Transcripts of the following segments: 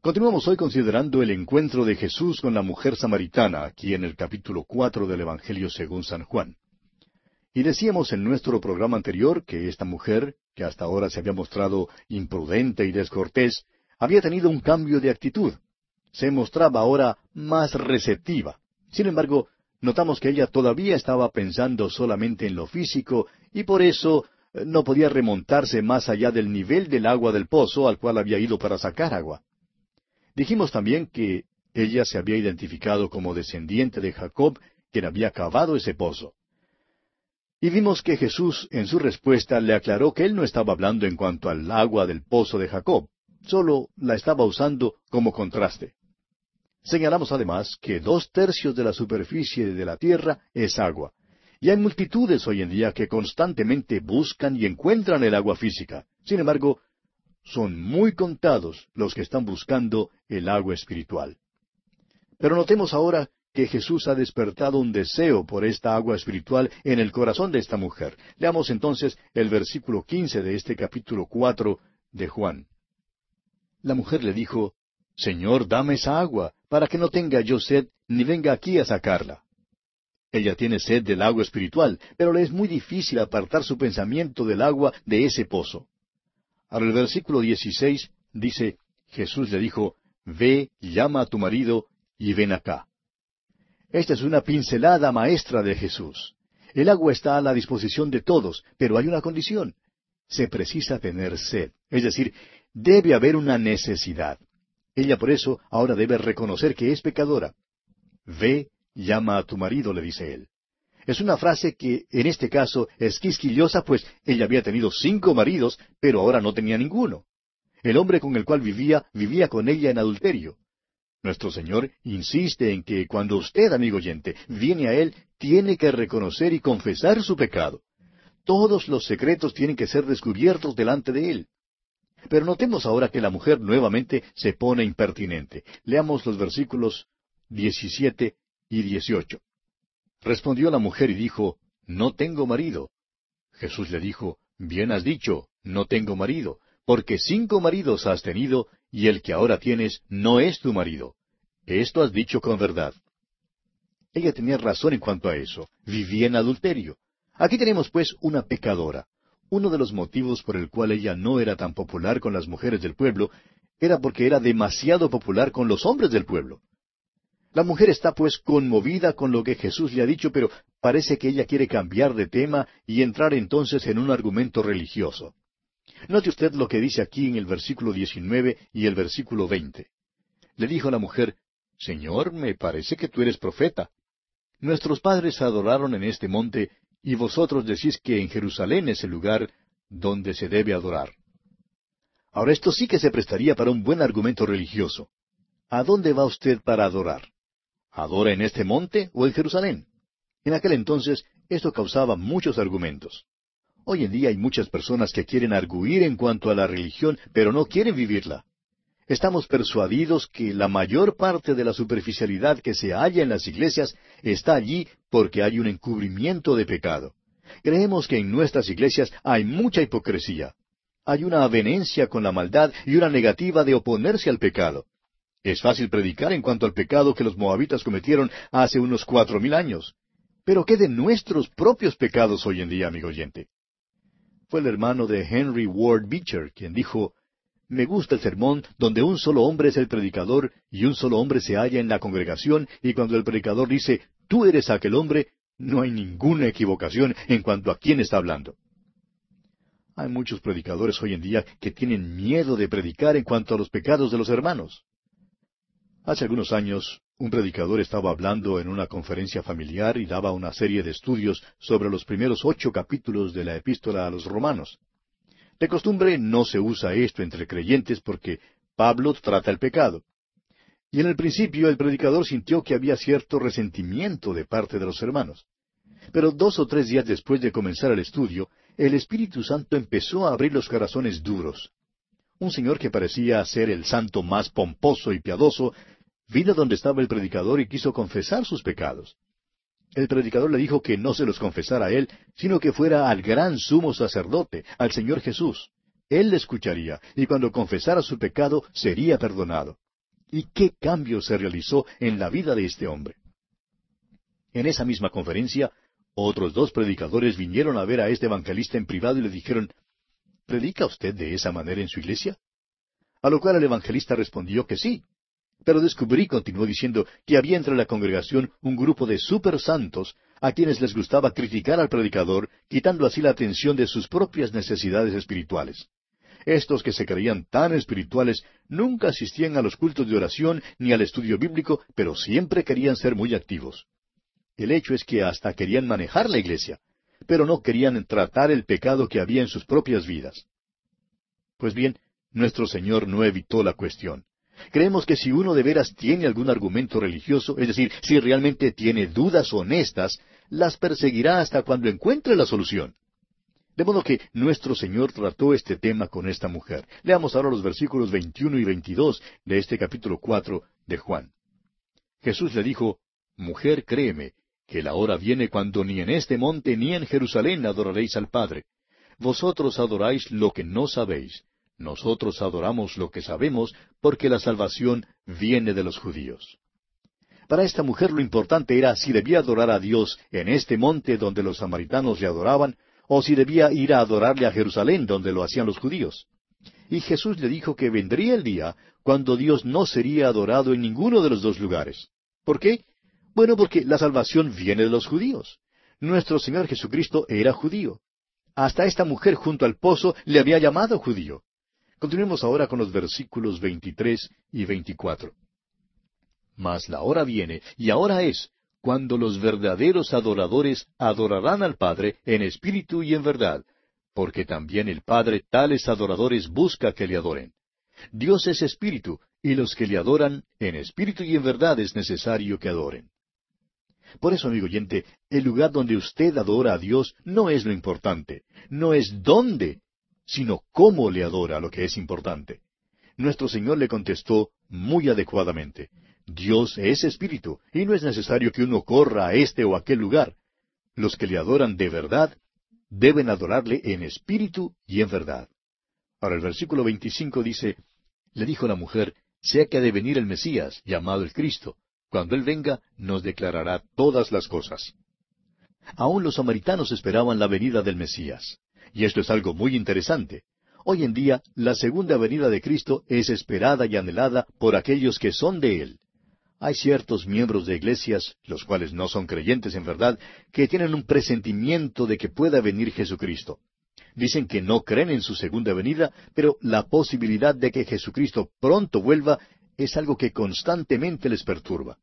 Continuamos hoy considerando el encuentro de Jesús con la mujer samaritana, aquí en el capítulo cuatro del Evangelio según San Juan. Y decíamos en nuestro programa anterior que esta mujer, que hasta ahora se había mostrado imprudente y descortés, había tenido un cambio de actitud. Se mostraba ahora más receptiva. Sin embargo, notamos que ella todavía estaba pensando solamente en lo físico y por eso eh, no podía remontarse más allá del nivel del agua del pozo al cual había ido para sacar agua. Dijimos también que ella se había identificado como descendiente de Jacob, quien había cavado ese pozo. Y vimos que Jesús en su respuesta le aclaró que él no estaba hablando en cuanto al agua del pozo de Jacob, solo la estaba usando como contraste. Señalamos además que dos tercios de la superficie de la tierra es agua, y hay multitudes hoy en día que constantemente buscan y encuentran el agua física. Sin embargo, son muy contados los que están buscando el agua espiritual. Pero notemos ahora que Jesús ha despertado un deseo por esta agua espiritual en el corazón de esta mujer. Leamos entonces el versículo quince de este capítulo cuatro de Juan. La mujer le dijo, Señor, dame esa agua, para que no tenga yo sed, ni venga aquí a sacarla. Ella tiene sed del agua espiritual, pero le es muy difícil apartar su pensamiento del agua de ese pozo. Ahora el versículo 16 dice, Jesús le dijo, Ve, llama a tu marido y ven acá. Esta es una pincelada maestra de Jesús. El agua está a la disposición de todos, pero hay una condición. Se precisa tener sed, es decir, debe haber una necesidad. Ella por eso ahora debe reconocer que es pecadora. Ve, llama a tu marido, le dice él. Es una frase que en este caso es quisquillosa, pues ella había tenido cinco maridos, pero ahora no tenía ninguno. El hombre con el cual vivía vivía con ella en adulterio. Nuestro Señor insiste en que cuando usted, amigo oyente, viene a Él, tiene que reconocer y confesar su pecado. Todos los secretos tienen que ser descubiertos delante de Él. Pero notemos ahora que la mujer nuevamente se pone impertinente. Leamos los versículos 17 y 18. Respondió la mujer y dijo, No tengo marido. Jesús le dijo, Bien has dicho, no tengo marido, porque cinco maridos has tenido, y el que ahora tienes no es tu marido. Esto has dicho con verdad. Ella tenía razón en cuanto a eso. Vivía en adulterio. Aquí tenemos pues una pecadora. Uno de los motivos por el cual ella no era tan popular con las mujeres del pueblo era porque era demasiado popular con los hombres del pueblo. La mujer está pues conmovida con lo que Jesús le ha dicho, pero parece que ella quiere cambiar de tema y entrar entonces en un argumento religioso. Note usted lo que dice aquí en el versículo 19 y el versículo 20. Le dijo la mujer, Señor, me parece que tú eres profeta. Nuestros padres adoraron en este monte, y vosotros decís que en Jerusalén es el lugar donde se debe adorar. Ahora esto sí que se prestaría para un buen argumento religioso. ¿A dónde va usted para adorar? ¿Adora en este monte o en Jerusalén? En aquel entonces esto causaba muchos argumentos. Hoy en día hay muchas personas que quieren arguir en cuanto a la religión, pero no quieren vivirla. Estamos persuadidos que la mayor parte de la superficialidad que se halla en las iglesias está allí porque hay un encubrimiento de pecado. Creemos que en nuestras iglesias hay mucha hipocresía. Hay una avenencia con la maldad y una negativa de oponerse al pecado. Es fácil predicar en cuanto al pecado que los moabitas cometieron hace unos cuatro mil años. Pero ¿qué de nuestros propios pecados hoy en día, amigo oyente? Fue el hermano de Henry Ward Beecher quien dijo, Me gusta el sermón donde un solo hombre es el predicador y un solo hombre se halla en la congregación y cuando el predicador dice, Tú eres aquel hombre, no hay ninguna equivocación en cuanto a quién está hablando. Hay muchos predicadores hoy en día que tienen miedo de predicar en cuanto a los pecados de los hermanos. Hace algunos años, un predicador estaba hablando en una conferencia familiar y daba una serie de estudios sobre los primeros ocho capítulos de la epístola a los romanos. De costumbre no se usa esto entre creyentes porque Pablo trata el pecado. Y en el principio el predicador sintió que había cierto resentimiento de parte de los hermanos. Pero dos o tres días después de comenzar el estudio, el Espíritu Santo empezó a abrir los corazones duros. Un señor que parecía ser el santo más pomposo y piadoso vino donde estaba el predicador y quiso confesar sus pecados. El predicador le dijo que no se los confesara a él, sino que fuera al gran sumo sacerdote, al Señor Jesús. Él le escucharía, y cuando confesara su pecado sería perdonado. ¿Y qué cambio se realizó en la vida de este hombre? En esa misma conferencia, otros dos predicadores vinieron a ver a este evangelista en privado y le dijeron, ¿Predica usted de esa manera en su iglesia? A lo cual el evangelista respondió que sí. Pero descubrí, continuó diciendo, que había entre la congregación un grupo de super santos a quienes les gustaba criticar al predicador, quitando así la atención de sus propias necesidades espirituales. Estos que se creían tan espirituales nunca asistían a los cultos de oración ni al estudio bíblico, pero siempre querían ser muy activos. El hecho es que hasta querían manejar la iglesia, pero no querían tratar el pecado que había en sus propias vidas. Pues bien, nuestro Señor no evitó la cuestión. Creemos que si uno de veras tiene algún argumento religioso, es decir, si realmente tiene dudas honestas, las perseguirá hasta cuando encuentre la solución. De modo que nuestro Señor trató este tema con esta mujer. Leamos ahora los versículos 21 y 22 de este capítulo 4 de Juan. Jesús le dijo, Mujer, créeme, que la hora viene cuando ni en este monte ni en Jerusalén adoraréis al Padre. Vosotros adoráis lo que no sabéis. Nosotros adoramos lo que sabemos porque la salvación viene de los judíos. Para esta mujer lo importante era si debía adorar a Dios en este monte donde los samaritanos le adoraban, o si debía ir a adorarle a Jerusalén donde lo hacían los judíos. Y Jesús le dijo que vendría el día cuando Dios no sería adorado en ninguno de los dos lugares. ¿Por qué? Bueno, porque la salvación viene de los judíos. Nuestro Señor Jesucristo era judío. Hasta esta mujer junto al pozo le había llamado judío. Continuemos ahora con los versículos 23 y 24. Mas la hora viene, y ahora es, cuando los verdaderos adoradores adorarán al Padre en espíritu y en verdad, porque también el Padre tales adoradores busca que le adoren. Dios es espíritu, y los que le adoran en espíritu y en verdad es necesario que adoren. Por eso, amigo oyente, el lugar donde usted adora a Dios no es lo importante, no es dónde, sino cómo le adora lo que es importante. Nuestro Señor le contestó muy adecuadamente. Dios es espíritu, y no es necesario que uno corra a este o aquel lugar. Los que le adoran de verdad deben adorarle en espíritu y en verdad. Ahora el versículo 25 dice, le dijo la mujer, sea que ha de venir el Mesías, llamado el Cristo. Cuando Él venga, nos declarará todas las cosas. Aún los samaritanos esperaban la venida del Mesías. Y esto es algo muy interesante. Hoy en día, la segunda venida de Cristo es esperada y anhelada por aquellos que son de Él. Hay ciertos miembros de iglesias, los cuales no son creyentes en verdad, que tienen un presentimiento de que pueda venir Jesucristo. Dicen que no creen en su segunda venida, pero la posibilidad de que Jesucristo pronto vuelva es algo que constantemente les perturba.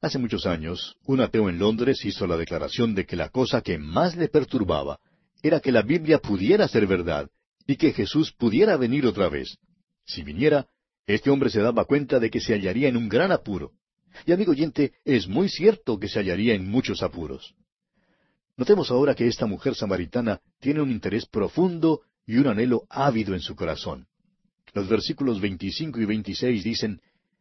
Hace muchos años, un ateo en Londres hizo la declaración de que la cosa que más le perturbaba era que la Biblia pudiera ser verdad y que Jesús pudiera venir otra vez. Si viniera, este hombre se daba cuenta de que se hallaría en un gran apuro. Y amigo oyente, es muy cierto que se hallaría en muchos apuros. Notemos ahora que esta mujer samaritana tiene un interés profundo y un anhelo ávido en su corazón. Los versículos 25 y 26 dicen,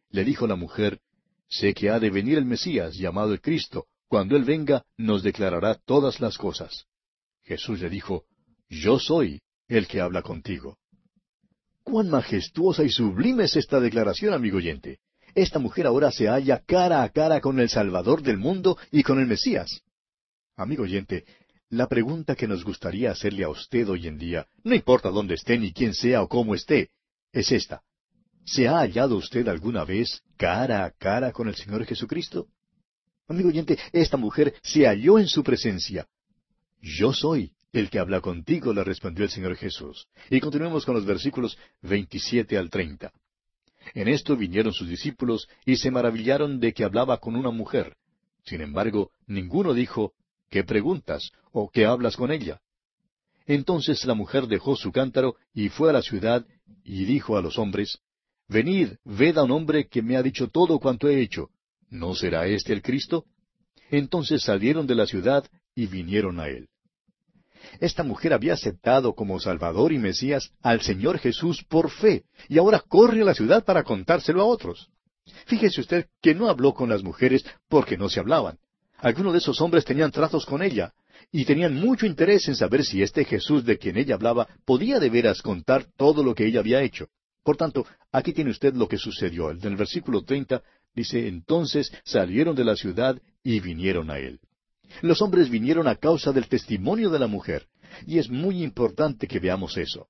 Le dijo la mujer, Sé que ha de venir el Mesías, llamado el Cristo. Cuando Él venga, nos declarará todas las cosas. Jesús le dijo, Yo soy el que habla contigo. Cuán majestuosa y sublime es esta declaración, amigo oyente. Esta mujer ahora se halla cara a cara con el Salvador del mundo y con el Mesías. Amigo oyente, la pregunta que nos gustaría hacerle a usted hoy en día, no importa dónde esté ni quién sea o cómo esté, es esta. ¿Se ha hallado usted alguna vez cara a cara con el Señor Jesucristo? Amigo oyente, esta mujer se halló en su presencia. Yo soy el que habla contigo, le respondió el Señor Jesús. Y continuemos con los versículos 27 al 30. En esto vinieron sus discípulos y se maravillaron de que hablaba con una mujer. Sin embargo, ninguno dijo, ¿qué preguntas? o ¿qué hablas con ella? Entonces la mujer dejó su cántaro y fue a la ciudad y dijo a los hombres, Venid, ved a un hombre que me ha dicho todo cuanto he hecho. ¿No será este el Cristo? Entonces salieron de la ciudad y vinieron a él. Esta mujer había aceptado como Salvador y Mesías al Señor Jesús por fe, y ahora corre a la ciudad para contárselo a otros. Fíjese usted que no habló con las mujeres porque no se hablaban. Algunos de esos hombres tenían tratos con ella, y tenían mucho interés en saber si este Jesús de quien ella hablaba podía de veras contar todo lo que ella había hecho. Por tanto, aquí tiene usted lo que sucedió. En el versículo treinta dice, entonces salieron de la ciudad y vinieron a él. Los hombres vinieron a causa del testimonio de la mujer, y es muy importante que veamos eso.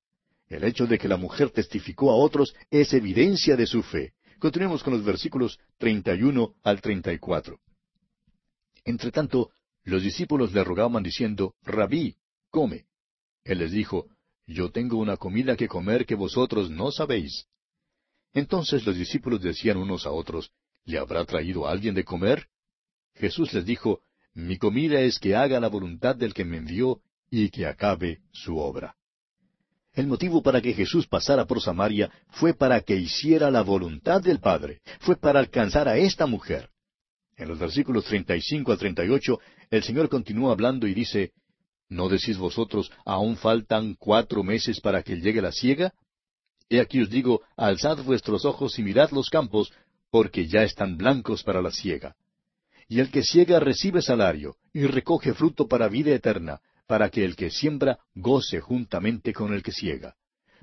El hecho de que la mujer testificó a otros es evidencia de su fe. Continuemos con los versículos 31 al 34. Entre tanto, los discípulos le rogaban diciendo, Rabí, come. Él les dijo, Yo tengo una comida que comer que vosotros no sabéis. Entonces los discípulos decían unos a otros, ¿Le habrá traído alguien de comer? Jesús les dijo, Mi comida es que haga la voluntad del que me envió y que acabe su obra. El motivo para que Jesús pasara por Samaria fue para que hiciera la voluntad del Padre, fue para alcanzar a esta mujer. En los versículos 35 al 38, el Señor continúa hablando y dice, ¿No decís vosotros, aún faltan cuatro meses para que llegue la siega? He aquí os digo, alzad vuestros ojos y mirad los campos, porque ya están blancos para la siega. Y el que siega recibe salario, y recoge fruto para vida eterna, para que el que siembra goce juntamente con el que siega.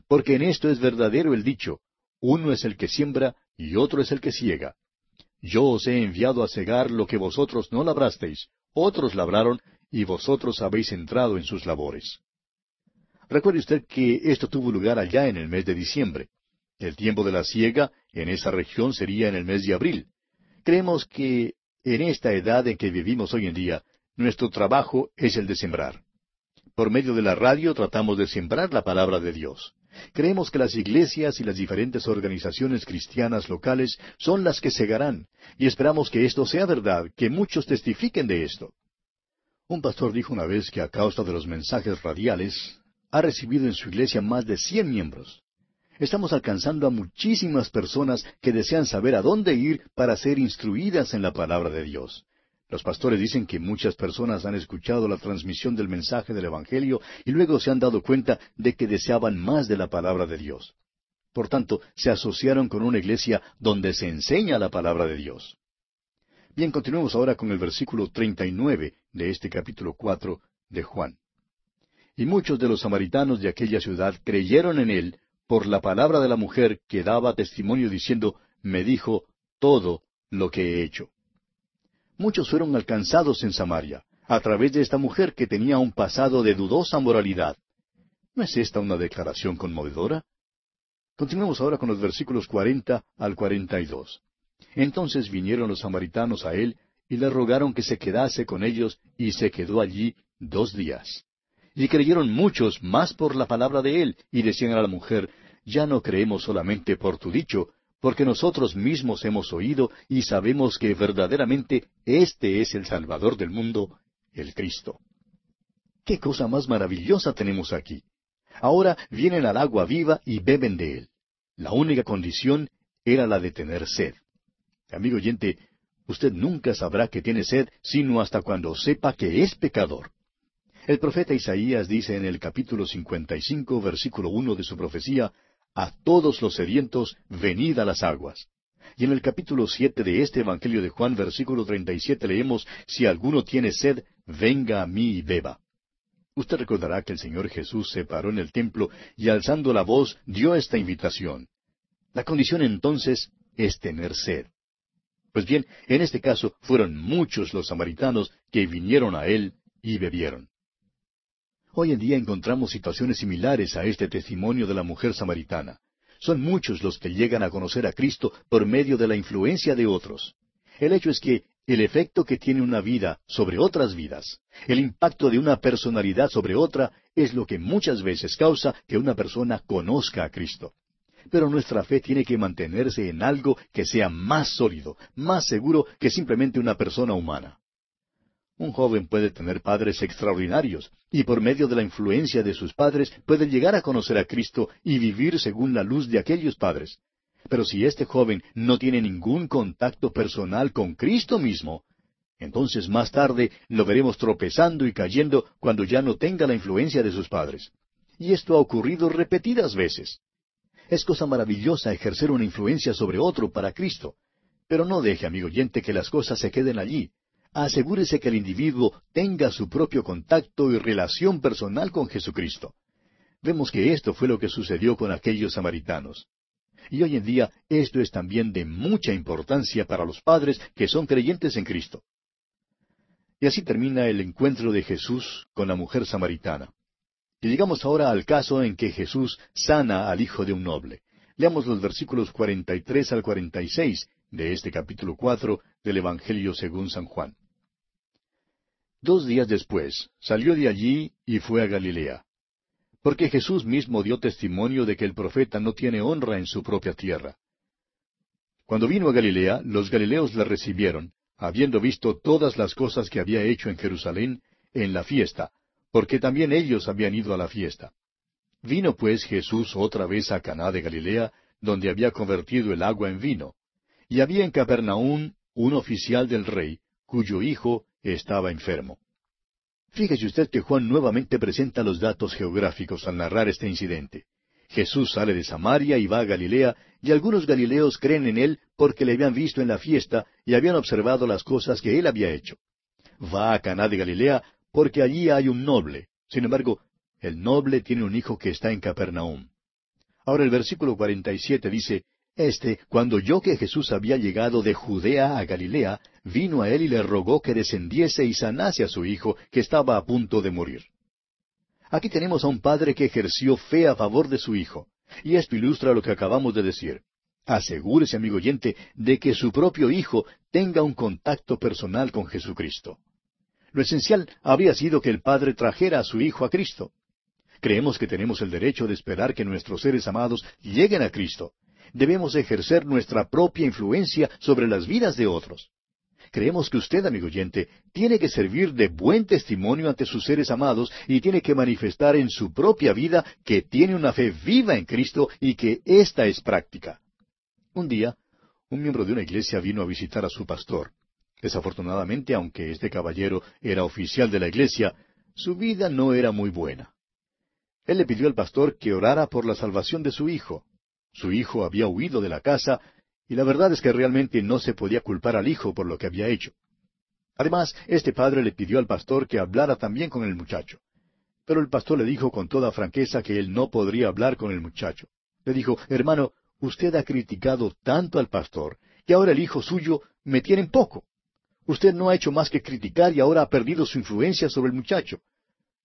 Porque en esto es verdadero el dicho, uno es el que siembra y otro es el que siega. Yo os he enviado a cegar lo que vosotros no labrasteis, otros labraron, y vosotros habéis entrado en sus labores. Recuerde usted que esto tuvo lugar allá en el mes de diciembre. El tiempo de la siega en esa región sería en el mes de abril. Creemos que en esta edad en que vivimos hoy en día, nuestro trabajo es el de sembrar. Por medio de la radio tratamos de sembrar la palabra de Dios. Creemos que las iglesias y las diferentes organizaciones cristianas locales son las que segarán, y esperamos que esto sea verdad, que muchos testifiquen de esto. Un pastor dijo una vez que a causa de los mensajes radiales ha recibido en su iglesia más de cien miembros. Estamos alcanzando a muchísimas personas que desean saber a dónde ir para ser instruidas en la palabra de Dios. Los pastores dicen que muchas personas han escuchado la transmisión del mensaje del Evangelio y luego se han dado cuenta de que deseaban más de la palabra de Dios. Por tanto, se asociaron con una iglesia donde se enseña la palabra de Dios. Bien, continuemos ahora con el versículo 39 de este capítulo 4 de Juan. Y muchos de los samaritanos de aquella ciudad creyeron en él por la palabra de la mujer que daba testimonio diciendo, me dijo todo lo que he hecho muchos fueron alcanzados en Samaria, a través de esta mujer que tenía un pasado de dudosa moralidad. ¿No es esta una declaración conmovedora? Continuemos ahora con los versículos cuarenta al cuarenta y dos. Entonces vinieron los samaritanos a él y le rogaron que se quedase con ellos, y se quedó allí dos días. Y creyeron muchos más por la palabra de él, y decían a la mujer, Ya no creemos solamente por tu dicho, porque nosotros mismos hemos oído y sabemos que verdaderamente este es el Salvador del mundo, el Cristo. ¿Qué cosa más maravillosa tenemos aquí? Ahora vienen al agua viva y beben de él. La única condición era la de tener sed. Amigo oyente, usted nunca sabrá que tiene sed sino hasta cuando sepa que es pecador. El profeta Isaías dice en el capítulo 55, versículo 1 de su profecía, a todos los sedientos, venid a las aguas. Y en el capítulo siete de este Evangelio de Juan, versículo treinta y siete, leemos, Si alguno tiene sed, venga a mí y beba. Usted recordará que el Señor Jesús se paró en el templo y alzando la voz dio esta invitación. La condición entonces es tener sed. Pues bien, en este caso fueron muchos los samaritanos que vinieron a él y bebieron. Hoy en día encontramos situaciones similares a este testimonio de la mujer samaritana. Son muchos los que llegan a conocer a Cristo por medio de la influencia de otros. El hecho es que el efecto que tiene una vida sobre otras vidas, el impacto de una personalidad sobre otra, es lo que muchas veces causa que una persona conozca a Cristo. Pero nuestra fe tiene que mantenerse en algo que sea más sólido, más seguro que simplemente una persona humana. Un joven puede tener padres extraordinarios y por medio de la influencia de sus padres puede llegar a conocer a Cristo y vivir según la luz de aquellos padres. Pero si este joven no tiene ningún contacto personal con Cristo mismo, entonces más tarde lo veremos tropezando y cayendo cuando ya no tenga la influencia de sus padres. Y esto ha ocurrido repetidas veces. Es cosa maravillosa ejercer una influencia sobre otro para Cristo. Pero no deje, amigo oyente, que las cosas se queden allí asegúrese que el individuo tenga su propio contacto y relación personal con Jesucristo. Vemos que esto fue lo que sucedió con aquellos samaritanos. Y hoy en día esto es también de mucha importancia para los padres que son creyentes en Cristo. Y así termina el encuentro de Jesús con la mujer samaritana. Y llegamos ahora al caso en que Jesús sana al hijo de un noble. Leamos los versículos 43 al 46 de este capítulo 4 del Evangelio según San Juan. Dos días después salió de allí y fue a Galilea. Porque Jesús mismo dio testimonio de que el profeta no tiene honra en su propia tierra. Cuando vino a Galilea, los galileos le recibieron, habiendo visto todas las cosas que había hecho en Jerusalén en la fiesta, porque también ellos habían ido a la fiesta. Vino pues Jesús otra vez a Caná de Galilea, donde había convertido el agua en vino. Y había en Capernaum un oficial del rey, cuyo hijo estaba enfermo. Fíjese usted que Juan nuevamente presenta los datos geográficos al narrar este incidente. Jesús sale de Samaria y va a Galilea, y algunos galileos creen en él porque le habían visto en la fiesta y habían observado las cosas que él había hecho. Va a Caná de Galilea porque allí hay un noble. Sin embargo, el noble tiene un hijo que está en Capernaum. Ahora el versículo 47 dice, Este, cuando oyó que Jesús había llegado de Judea a Galilea, vino a él y le rogó que descendiese y sanase a su hijo, que estaba a punto de morir. Aquí tenemos a un padre que ejerció fe a favor de su hijo, y esto ilustra lo que acabamos de decir. Asegúrese, amigo oyente, de que su propio hijo tenga un contacto personal con Jesucristo. Lo esencial habría sido que el Padre trajera a su Hijo a Cristo. Creemos que tenemos el derecho de esperar que nuestros seres amados lleguen a Cristo. Debemos ejercer nuestra propia influencia sobre las vidas de otros. Creemos que usted, amigo oyente, tiene que servir de buen testimonio ante sus seres amados y tiene que manifestar en su propia vida que tiene una fe viva en Cristo y que ésta es práctica. Un día, un miembro de una iglesia vino a visitar a su pastor. Desafortunadamente, aunque este caballero era oficial de la iglesia, su vida no era muy buena. Él le pidió al pastor que orara por la salvación de su hijo. Su hijo había huido de la casa, y la verdad es que realmente no se podía culpar al hijo por lo que había hecho. Además, este padre le pidió al pastor que hablara también con el muchacho. Pero el pastor le dijo con toda franqueza que él no podría hablar con el muchacho. Le dijo, hermano, usted ha criticado tanto al pastor que ahora el hijo suyo me tiene en poco. Usted no ha hecho más que criticar y ahora ha perdido su influencia sobre el muchacho.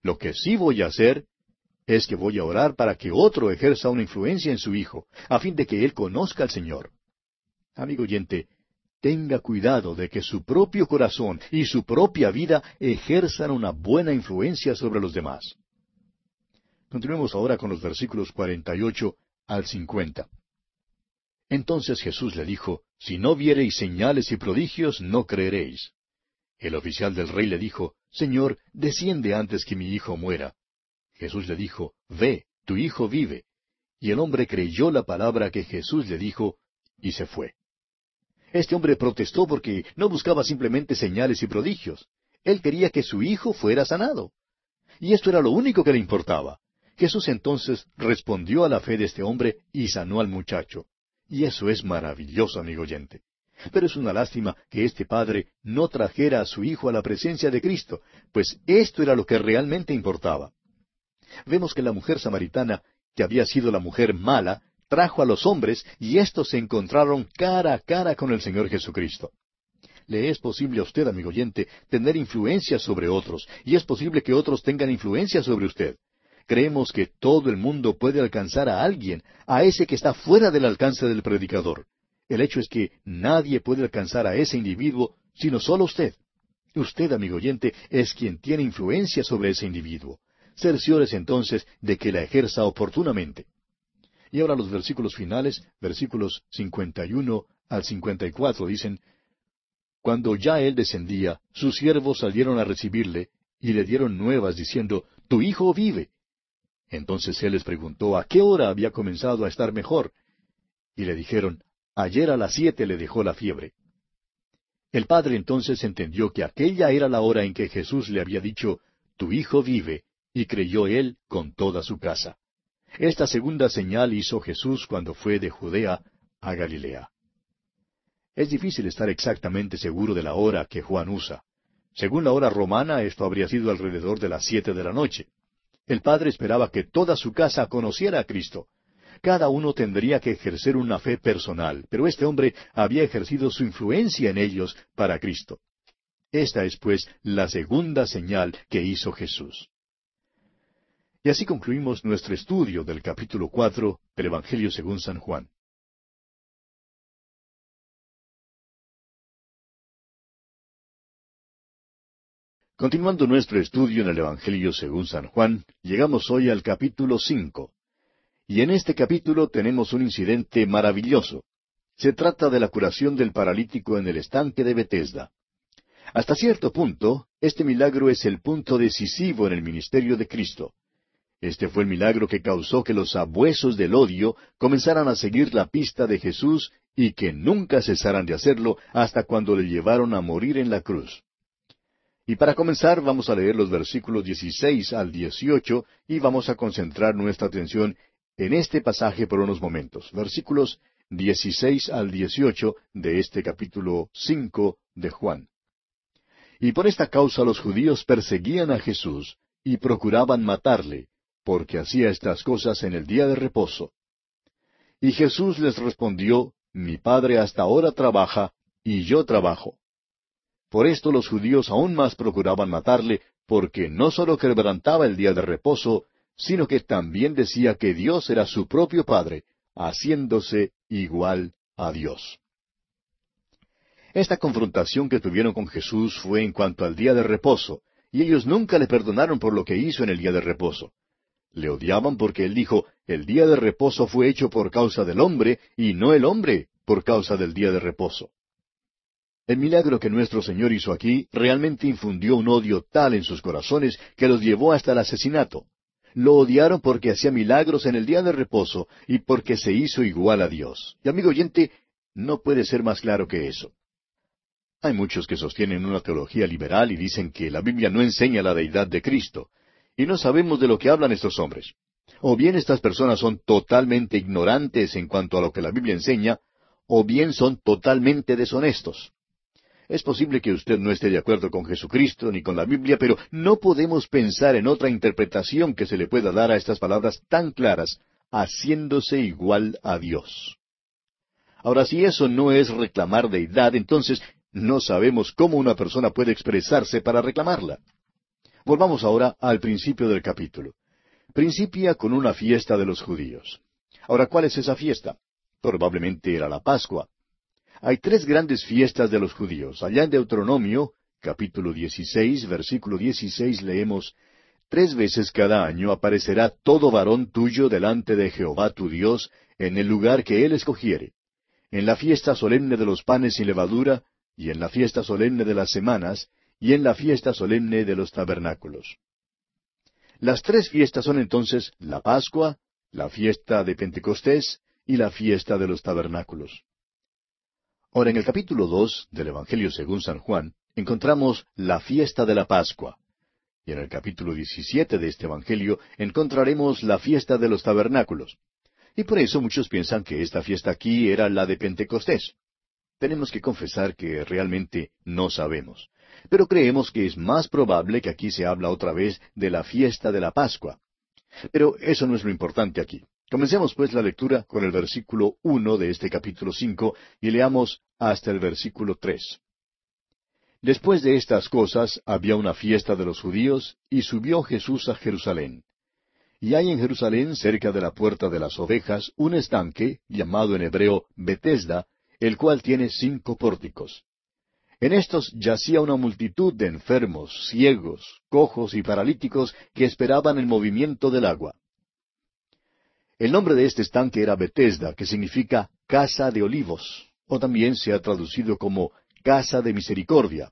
Lo que sí voy a hacer es que voy a orar para que otro ejerza una influencia en su hijo, a fin de que él conozca al Señor. Amigo oyente, tenga cuidado de que su propio corazón y su propia vida ejerzan una buena influencia sobre los demás. Continuemos ahora con los versículos 48 al 50. Entonces Jesús le dijo, Si no viereis señales y prodigios, no creeréis. El oficial del rey le dijo, Señor, desciende antes que mi hijo muera. Jesús le dijo, Ve, tu hijo vive. Y el hombre creyó la palabra que Jesús le dijo, y se fue. Este hombre protestó porque no buscaba simplemente señales y prodigios. Él quería que su hijo fuera sanado. Y esto era lo único que le importaba. Jesús entonces respondió a la fe de este hombre y sanó al muchacho. Y eso es maravilloso, amigo oyente. Pero es una lástima que este padre no trajera a su hijo a la presencia de Cristo, pues esto era lo que realmente importaba. Vemos que la mujer samaritana, que había sido la mujer mala, trajo a los hombres y éstos se encontraron cara a cara con el Señor Jesucristo. Le es posible a usted, amigo oyente, tener influencia sobre otros, y es posible que otros tengan influencia sobre usted. Creemos que todo el mundo puede alcanzar a alguien, a ese que está fuera del alcance del predicador. El hecho es que nadie puede alcanzar a ese individuo sino solo usted. Usted, amigo oyente, es quien tiene influencia sobre ese individuo. Cerciores entonces de que la ejerza oportunamente. Y ahora los versículos finales, versículos 51 al 54, dicen, Cuando ya él descendía, sus siervos salieron a recibirle y le dieron nuevas diciendo, Tu hijo vive. Entonces él les preguntó a qué hora había comenzado a estar mejor. Y le dijeron, ayer a las siete le dejó la fiebre. El padre entonces entendió que aquella era la hora en que Jesús le había dicho, Tu hijo vive, y creyó él con toda su casa. Esta segunda señal hizo Jesús cuando fue de Judea a Galilea. Es difícil estar exactamente seguro de la hora que Juan usa. Según la hora romana, esto habría sido alrededor de las siete de la noche. El padre esperaba que toda su casa conociera a Cristo. Cada uno tendría que ejercer una fe personal, pero este hombre había ejercido su influencia en ellos para Cristo. Esta es, pues, la segunda señal que hizo Jesús. Y así concluimos nuestro estudio del capítulo cuatro del Evangelio según San Juan. Continuando nuestro estudio en el Evangelio según San Juan, llegamos hoy al capítulo cinco. Y en este capítulo tenemos un incidente maravilloso. Se trata de la curación del paralítico en el estanque de Bethesda. Hasta cierto punto, este milagro es el punto decisivo en el ministerio de Cristo. Este fue el milagro que causó que los abuesos del odio comenzaran a seguir la pista de Jesús y que nunca cesaran de hacerlo hasta cuando le llevaron a morir en la cruz. Y para comenzar vamos a leer los versículos 16 al 18 y vamos a concentrar nuestra atención en este pasaje por unos momentos. Versículos 16 al 18 de este capítulo 5 de Juan. Y por esta causa los judíos perseguían a Jesús y procuraban matarle, porque hacía estas cosas en el día de reposo. Y Jesús les respondió, Mi Padre hasta ahora trabaja, y yo trabajo. Por esto los judíos aún más procuraban matarle, porque no sólo quebrantaba el día de reposo, sino que también decía que Dios era su propio Padre, haciéndose igual a Dios. Esta confrontación que tuvieron con Jesús fue en cuanto al día de reposo, y ellos nunca le perdonaron por lo que hizo en el día de reposo. Le odiaban porque él dijo, el día de reposo fue hecho por causa del hombre y no el hombre por causa del día de reposo. El milagro que nuestro Señor hizo aquí realmente infundió un odio tal en sus corazones que los llevó hasta el asesinato. Lo odiaron porque hacía milagros en el día de reposo y porque se hizo igual a Dios. Y amigo oyente, no puede ser más claro que eso. Hay muchos que sostienen una teología liberal y dicen que la Biblia no enseña la deidad de Cristo, y no sabemos de lo que hablan estos hombres. O bien estas personas son totalmente ignorantes en cuanto a lo que la Biblia enseña, o bien son totalmente deshonestos. Es posible que usted no esté de acuerdo con Jesucristo ni con la Biblia, pero no podemos pensar en otra interpretación que se le pueda dar a estas palabras tan claras, haciéndose igual a Dios. Ahora, si eso no es reclamar deidad, entonces no sabemos cómo una persona puede expresarse para reclamarla. Volvamos ahora al principio del capítulo. Principia con una fiesta de los judíos. Ahora, ¿cuál es esa fiesta? Probablemente era la Pascua. Hay tres grandes fiestas de los judíos. Allá en Deuteronomio, capítulo 16, versículo 16, leemos, Tres veces cada año aparecerá todo varón tuyo delante de Jehová tu Dios en el lugar que él escogiere, en la fiesta solemne de los panes sin levadura, y en la fiesta solemne de las semanas, y en la fiesta solemne de los tabernáculos. Las tres fiestas son entonces la Pascua, la fiesta de Pentecostés y la fiesta de los tabernáculos. Ahora, en el capítulo dos del Evangelio según San Juan, encontramos la fiesta de la Pascua. Y en el capítulo diecisiete de este Evangelio encontraremos la fiesta de los tabernáculos. Y por eso muchos piensan que esta fiesta aquí era la de Pentecostés. Tenemos que confesar que realmente no sabemos pero creemos que es más probable que aquí se habla otra vez de la fiesta de la Pascua. Pero eso no es lo importante aquí. Comencemos pues la lectura con el versículo uno de este capítulo cinco y leamos hasta el versículo tres. Después de estas cosas había una fiesta de los judíos, y subió Jesús a Jerusalén. Y hay en Jerusalén, cerca de la puerta de las ovejas, un estanque, llamado en hebreo Betesda, el cual tiene cinco pórticos. En estos yacía una multitud de enfermos, ciegos, cojos y paralíticos que esperaban el movimiento del agua. El nombre de este estanque era Bethesda, que significa casa de olivos, o también se ha traducido como casa de misericordia.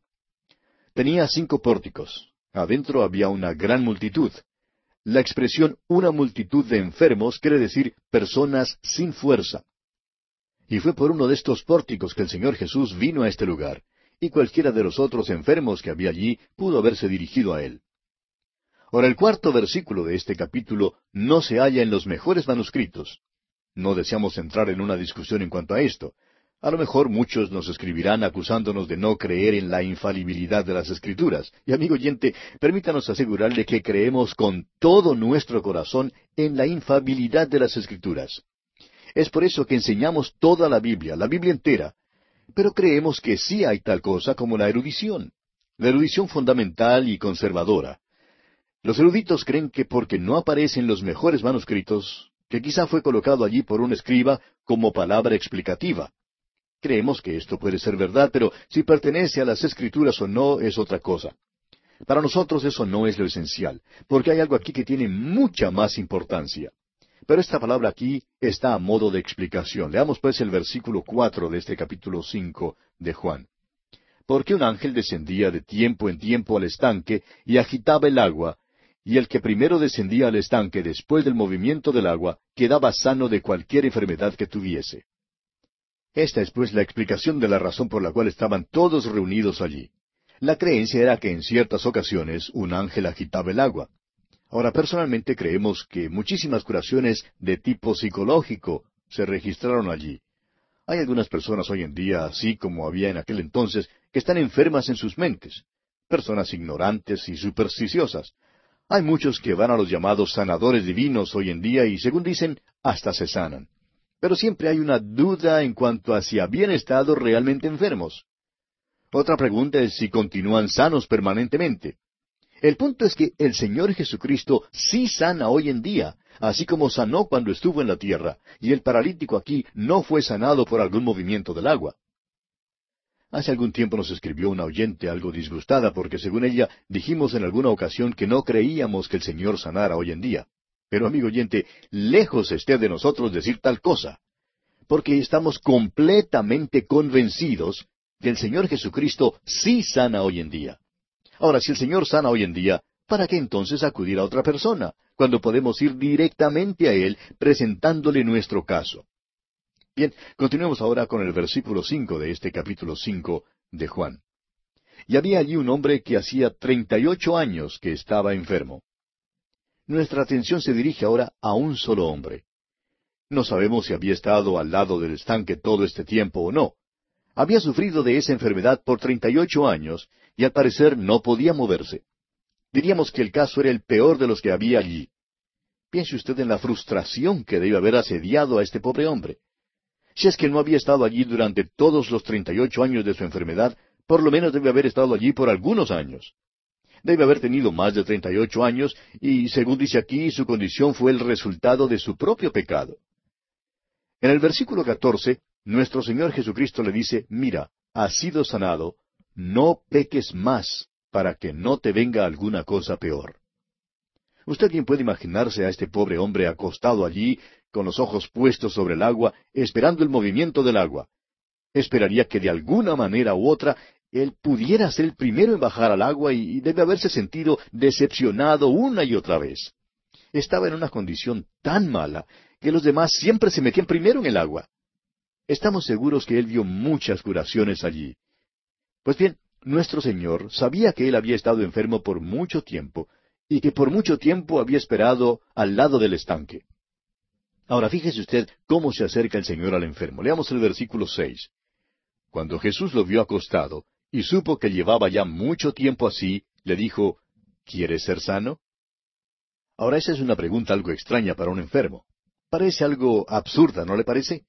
Tenía cinco pórticos. Adentro había una gran multitud. La expresión una multitud de enfermos quiere decir personas sin fuerza. Y fue por uno de estos pórticos que el Señor Jesús vino a este lugar y cualquiera de los otros enfermos que había allí pudo haberse dirigido a él. Ahora el cuarto versículo de este capítulo no se halla en los mejores manuscritos. No deseamos entrar en una discusión en cuanto a esto. A lo mejor muchos nos escribirán acusándonos de no creer en la infalibilidad de las Escrituras. Y amigo oyente, permítanos asegurarle que creemos con todo nuestro corazón en la infalibilidad de las Escrituras. Es por eso que enseñamos toda la Biblia, la Biblia entera. Pero creemos que sí hay tal cosa como la erudición, la erudición fundamental y conservadora. Los eruditos creen que porque no aparecen los mejores manuscritos, que quizá fue colocado allí por un escriba como palabra explicativa. Creemos que esto puede ser verdad, pero si pertenece a las escrituras o no es otra cosa. Para nosotros eso no es lo esencial, porque hay algo aquí que tiene mucha más importancia. Pero esta palabra aquí está a modo de explicación. Leamos pues el versículo cuatro de este capítulo cinco de Juan. Porque un ángel descendía de tiempo en tiempo al estanque y agitaba el agua, y el que primero descendía al estanque después del movimiento del agua quedaba sano de cualquier enfermedad que tuviese. Esta es pues la explicación de la razón por la cual estaban todos reunidos allí. La creencia era que en ciertas ocasiones un ángel agitaba el agua. Ahora, personalmente creemos que muchísimas curaciones de tipo psicológico se registraron allí. Hay algunas personas hoy en día, así como había en aquel entonces, que están enfermas en sus mentes, personas ignorantes y supersticiosas. Hay muchos que van a los llamados sanadores divinos hoy en día y, según dicen, hasta se sanan. Pero siempre hay una duda en cuanto a si habían estado realmente enfermos. Otra pregunta es si continúan sanos permanentemente. El punto es que el Señor Jesucristo sí sana hoy en día, así como sanó cuando estuvo en la tierra, y el paralítico aquí no fue sanado por algún movimiento del agua. Hace algún tiempo nos escribió una oyente algo disgustada porque según ella dijimos en alguna ocasión que no creíamos que el Señor sanara hoy en día. Pero amigo oyente, lejos esté de nosotros decir tal cosa, porque estamos completamente convencidos que el Señor Jesucristo sí sana hoy en día. Ahora, si el Señor sana hoy en día, ¿para qué entonces acudir a otra persona, cuando podemos ir directamente a Él presentándole nuestro caso? Bien, continuemos ahora con el versículo cinco de este capítulo cinco de Juan. Y había allí un hombre que hacía treinta y ocho años que estaba enfermo. Nuestra atención se dirige ahora a un solo hombre. No sabemos si había estado al lado del estanque todo este tiempo o no, había sufrido de esa enfermedad por treinta y ocho años y al parecer no podía moverse. Diríamos que el caso era el peor de los que había allí. Piense usted en la frustración que debe haber asediado a este pobre hombre. Si es que no había estado allí durante todos los treinta y ocho años de su enfermedad, por lo menos debe haber estado allí por algunos años. Debe haber tenido más de treinta y ocho años, y según dice aquí, su condición fue el resultado de su propio pecado. En el versículo catorce nuestro Señor Jesucristo le dice, mira, has sido sanado, no peques más para que no te venga alguna cosa peor. Usted bien puede imaginarse a este pobre hombre acostado allí, con los ojos puestos sobre el agua, esperando el movimiento del agua. Esperaría que de alguna manera u otra él pudiera ser el primero en bajar al agua y debe haberse sentido decepcionado una y otra vez. Estaba en una condición tan mala que los demás siempre se metían primero en el agua. Estamos seguros que él vio muchas curaciones allí. Pues bien, nuestro Señor sabía que él había estado enfermo por mucho tiempo y que por mucho tiempo había esperado al lado del estanque. Ahora fíjese usted cómo se acerca el Señor al enfermo. Leamos el versículo seis. Cuando Jesús lo vio acostado y supo que llevaba ya mucho tiempo así, le dijo, ¿Quieres ser sano? Ahora esa es una pregunta algo extraña para un enfermo. Parece algo absurda, ¿no le parece?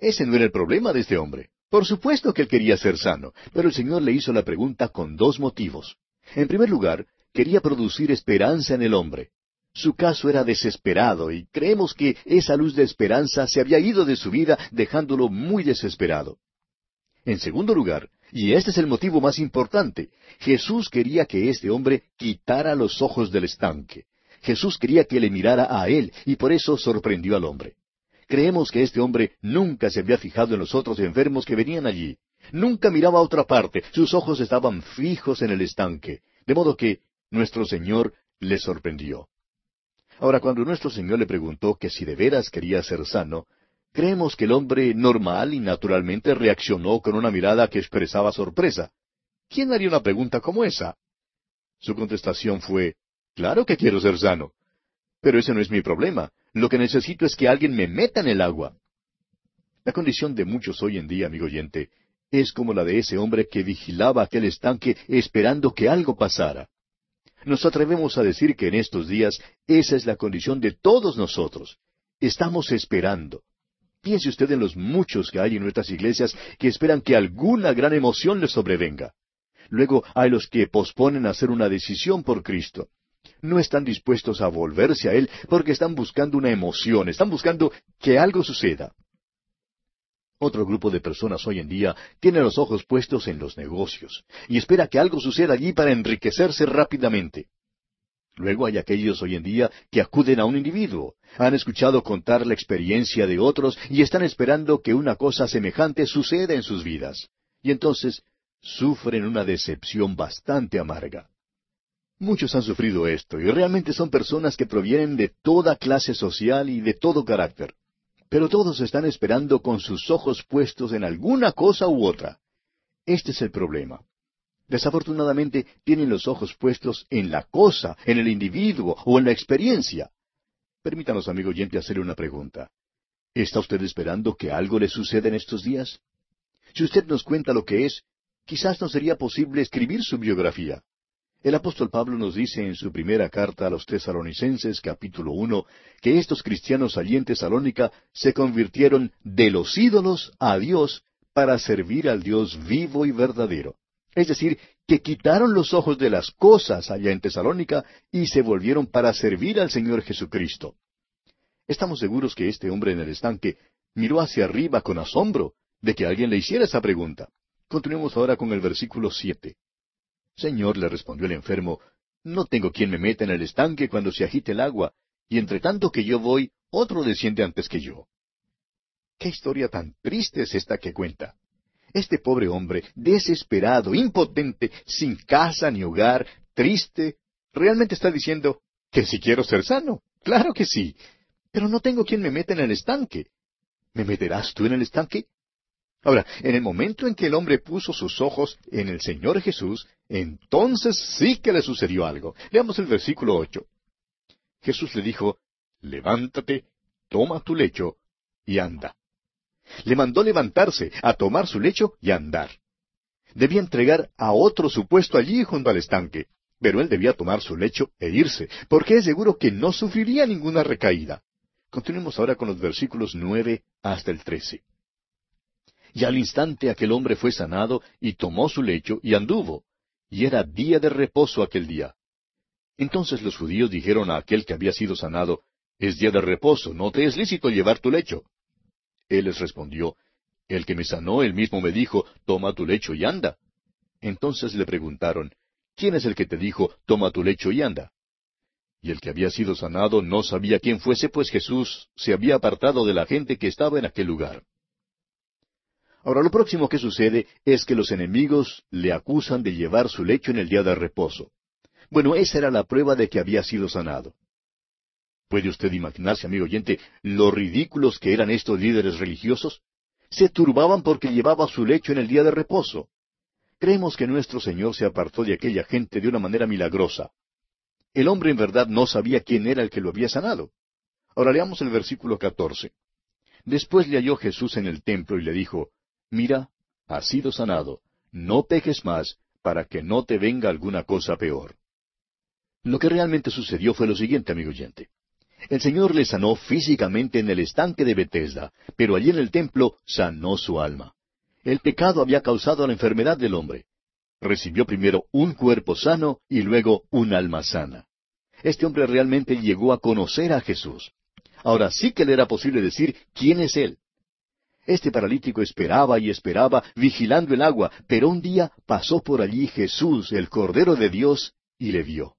Ese no era el problema de este hombre. Por supuesto que él quería ser sano, pero el Señor le hizo la pregunta con dos motivos. En primer lugar, quería producir esperanza en el hombre. Su caso era desesperado y creemos que esa luz de esperanza se había ido de su vida dejándolo muy desesperado. En segundo lugar, y este es el motivo más importante, Jesús quería que este hombre quitara los ojos del estanque. Jesús quería que le mirara a él y por eso sorprendió al hombre. Creemos que este hombre nunca se había fijado en los otros enfermos que venían allí. Nunca miraba a otra parte, sus ojos estaban fijos en el estanque, de modo que nuestro Señor le sorprendió. Ahora, cuando nuestro Señor le preguntó que si de veras quería ser sano, creemos que el hombre normal y naturalmente reaccionó con una mirada que expresaba sorpresa. ¿Quién haría una pregunta como esa? Su contestación fue, Claro que quiero ser sano. Pero ese no es mi problema. Lo que necesito es que alguien me meta en el agua. La condición de muchos hoy en día, amigo oyente, es como la de ese hombre que vigilaba aquel estanque esperando que algo pasara. Nos atrevemos a decir que en estos días esa es la condición de todos nosotros. Estamos esperando. Piense usted en los muchos que hay en nuestras iglesias que esperan que alguna gran emoción les sobrevenga. Luego hay los que posponen hacer una decisión por Cristo. No están dispuestos a volverse a Él porque están buscando una emoción, están buscando que algo suceda. Otro grupo de personas hoy en día tiene los ojos puestos en los negocios y espera que algo suceda allí para enriquecerse rápidamente. Luego hay aquellos hoy en día que acuden a un individuo, han escuchado contar la experiencia de otros y están esperando que una cosa semejante suceda en sus vidas. Y entonces sufren una decepción bastante amarga. Muchos han sufrido esto y realmente son personas que provienen de toda clase social y de todo carácter. Pero todos están esperando con sus ojos puestos en alguna cosa u otra. Este es el problema. Desafortunadamente tienen los ojos puestos en la cosa, en el individuo o en la experiencia. Permítanos, amigo oyente, hacerle una pregunta. ¿Está usted esperando que algo le suceda en estos días? Si usted nos cuenta lo que es, quizás no sería posible escribir su biografía. El apóstol Pablo nos dice en su primera carta a los tesalonicenses, capítulo uno, que estos cristianos allí en Tesalónica se convirtieron de los ídolos a Dios para servir al Dios vivo y verdadero. Es decir, que quitaron los ojos de las cosas allá en Tesalónica y se volvieron para servir al Señor Jesucristo. Estamos seguros que este hombre en el estanque miró hacia arriba con asombro de que alguien le hiciera esa pregunta. Continuemos ahora con el versículo siete. Señor, le respondió el enfermo, no tengo quien me meta en el estanque cuando se agite el agua, y entre tanto que yo voy, otro desciende antes que yo. ¿Qué historia tan triste es esta que cuenta? Este pobre hombre, desesperado, impotente, sin casa ni hogar, triste, realmente está diciendo que si quiero ser sano. Claro que sí. Pero no tengo quien me meta en el estanque. ¿Me meterás tú en el estanque? Ahora, en el momento en que el hombre puso sus ojos en el Señor Jesús, entonces sí que le sucedió algo. Leamos el versículo ocho. Jesús le dijo, Levántate, toma tu lecho y anda. Le mandó levantarse, a tomar su lecho y andar. Debía entregar a otro su puesto allí junto al estanque, pero él debía tomar su lecho e irse, porque es seguro que no sufriría ninguna recaída. Continuemos ahora con los versículos nueve hasta el trece. Y al instante aquel hombre fue sanado y tomó su lecho y anduvo. Y era día de reposo aquel día. Entonces los judíos dijeron a aquel que había sido sanado, Es día de reposo, no te es lícito llevar tu lecho. Él les respondió, El que me sanó, él mismo me dijo, Toma tu lecho y anda. Entonces le preguntaron, ¿Quién es el que te dijo, Toma tu lecho y anda? Y el que había sido sanado no sabía quién fuese, pues Jesús se había apartado de la gente que estaba en aquel lugar. Ahora lo próximo que sucede es que los enemigos le acusan de llevar su lecho en el día de reposo. Bueno, esa era la prueba de que había sido sanado. ¿Puede usted imaginarse, amigo oyente, lo ridículos que eran estos líderes religiosos? Se turbaban porque llevaba su lecho en el día de reposo. Creemos que nuestro Señor se apartó de aquella gente de una manera milagrosa. El hombre en verdad no sabía quién era el que lo había sanado. Ahora leamos el versículo catorce. Después le halló Jesús en el templo y le dijo, mira, has sido sanado, no peques más, para que no te venga alguna cosa peor. Lo que realmente sucedió fue lo siguiente, amigo oyente. El Señor le sanó físicamente en el estanque de Bethesda, pero allí en el templo sanó su alma. El pecado había causado la enfermedad del hombre. Recibió primero un cuerpo sano y luego un alma sana. Este hombre realmente llegó a conocer a Jesús. Ahora sí que le era posible decir quién es Él. Este paralítico esperaba y esperaba, vigilando el agua, pero un día pasó por allí Jesús, el Cordero de Dios, y le vio.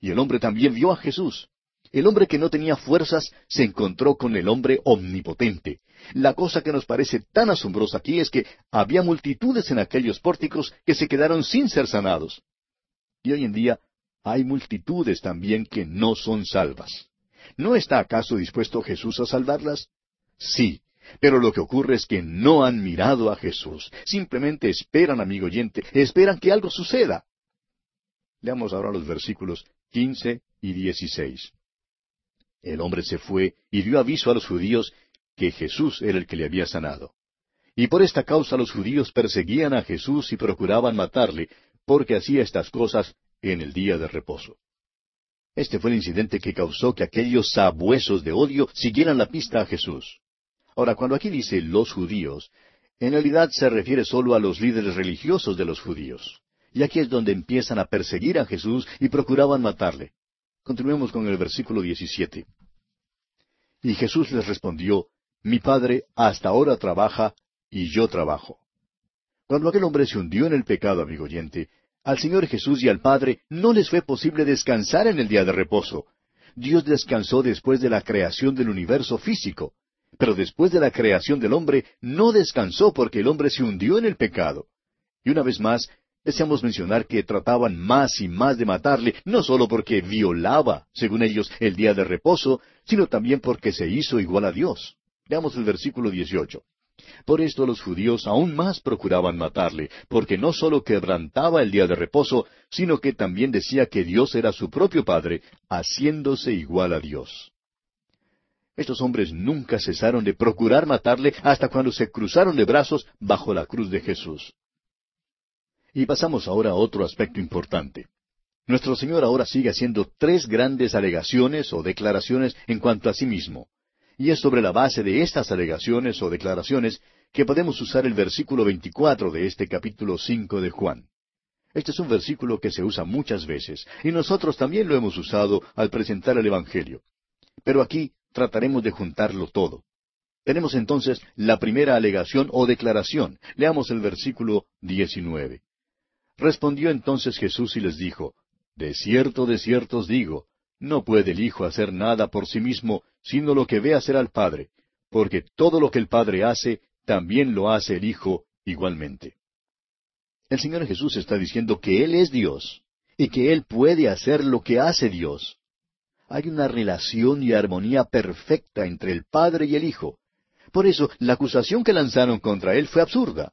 Y el hombre también vio a Jesús. El hombre que no tenía fuerzas se encontró con el hombre omnipotente. La cosa que nos parece tan asombrosa aquí es que había multitudes en aquellos pórticos que se quedaron sin ser sanados. Y hoy en día hay multitudes también que no son salvas. ¿No está acaso dispuesto Jesús a salvarlas? Sí, pero lo que ocurre es que no han mirado a Jesús. Simplemente esperan, amigo oyente, esperan que algo suceda. Leamos ahora los versículos quince y dieciséis. El hombre se fue y dio aviso a los judíos que Jesús era el que le había sanado. Y por esta causa los judíos perseguían a Jesús y procuraban matarle, porque hacía estas cosas en el día de reposo. Este fue el incidente que causó que aquellos sabuesos de odio siguieran la pista a Jesús. Ahora, cuando aquí dice los judíos, en realidad se refiere solo a los líderes religiosos de los judíos. Y aquí es donde empiezan a perseguir a Jesús y procuraban matarle. Continuemos con el versículo 17. Y Jesús les respondió, Mi Padre hasta ahora trabaja y yo trabajo. Cuando aquel hombre se hundió en el pecado, amigo oyente, al Señor Jesús y al Padre no les fue posible descansar en el día de reposo. Dios descansó después de la creación del universo físico, pero después de la creación del hombre no descansó porque el hombre se hundió en el pecado. Y una vez más, Deseamos mencionar que trataban más y más de matarle, no solo porque violaba, según ellos, el día de reposo, sino también porque se hizo igual a Dios. Veamos el versículo 18. Por esto los judíos aún más procuraban matarle, porque no solo quebrantaba el día de reposo, sino que también decía que Dios era su propio Padre, haciéndose igual a Dios. Estos hombres nunca cesaron de procurar matarle hasta cuando se cruzaron de brazos bajo la cruz de Jesús. Y pasamos ahora a otro aspecto importante. Nuestro Señor ahora sigue haciendo tres grandes alegaciones o declaraciones en cuanto a sí mismo. Y es sobre la base de estas alegaciones o declaraciones que podemos usar el versículo 24 de este capítulo 5 de Juan. Este es un versículo que se usa muchas veces, y nosotros también lo hemos usado al presentar el Evangelio. Pero aquí trataremos de juntarlo todo. Tenemos entonces la primera alegación o declaración. Leamos el versículo 19. Respondió entonces Jesús y les dijo, De cierto, de cierto os digo, no puede el Hijo hacer nada por sí mismo, sino lo que ve hacer al Padre, porque todo lo que el Padre hace, también lo hace el Hijo igualmente. El Señor Jesús está diciendo que Él es Dios, y que Él puede hacer lo que hace Dios. Hay una relación y armonía perfecta entre el Padre y el Hijo. Por eso, la acusación que lanzaron contra Él fue absurda.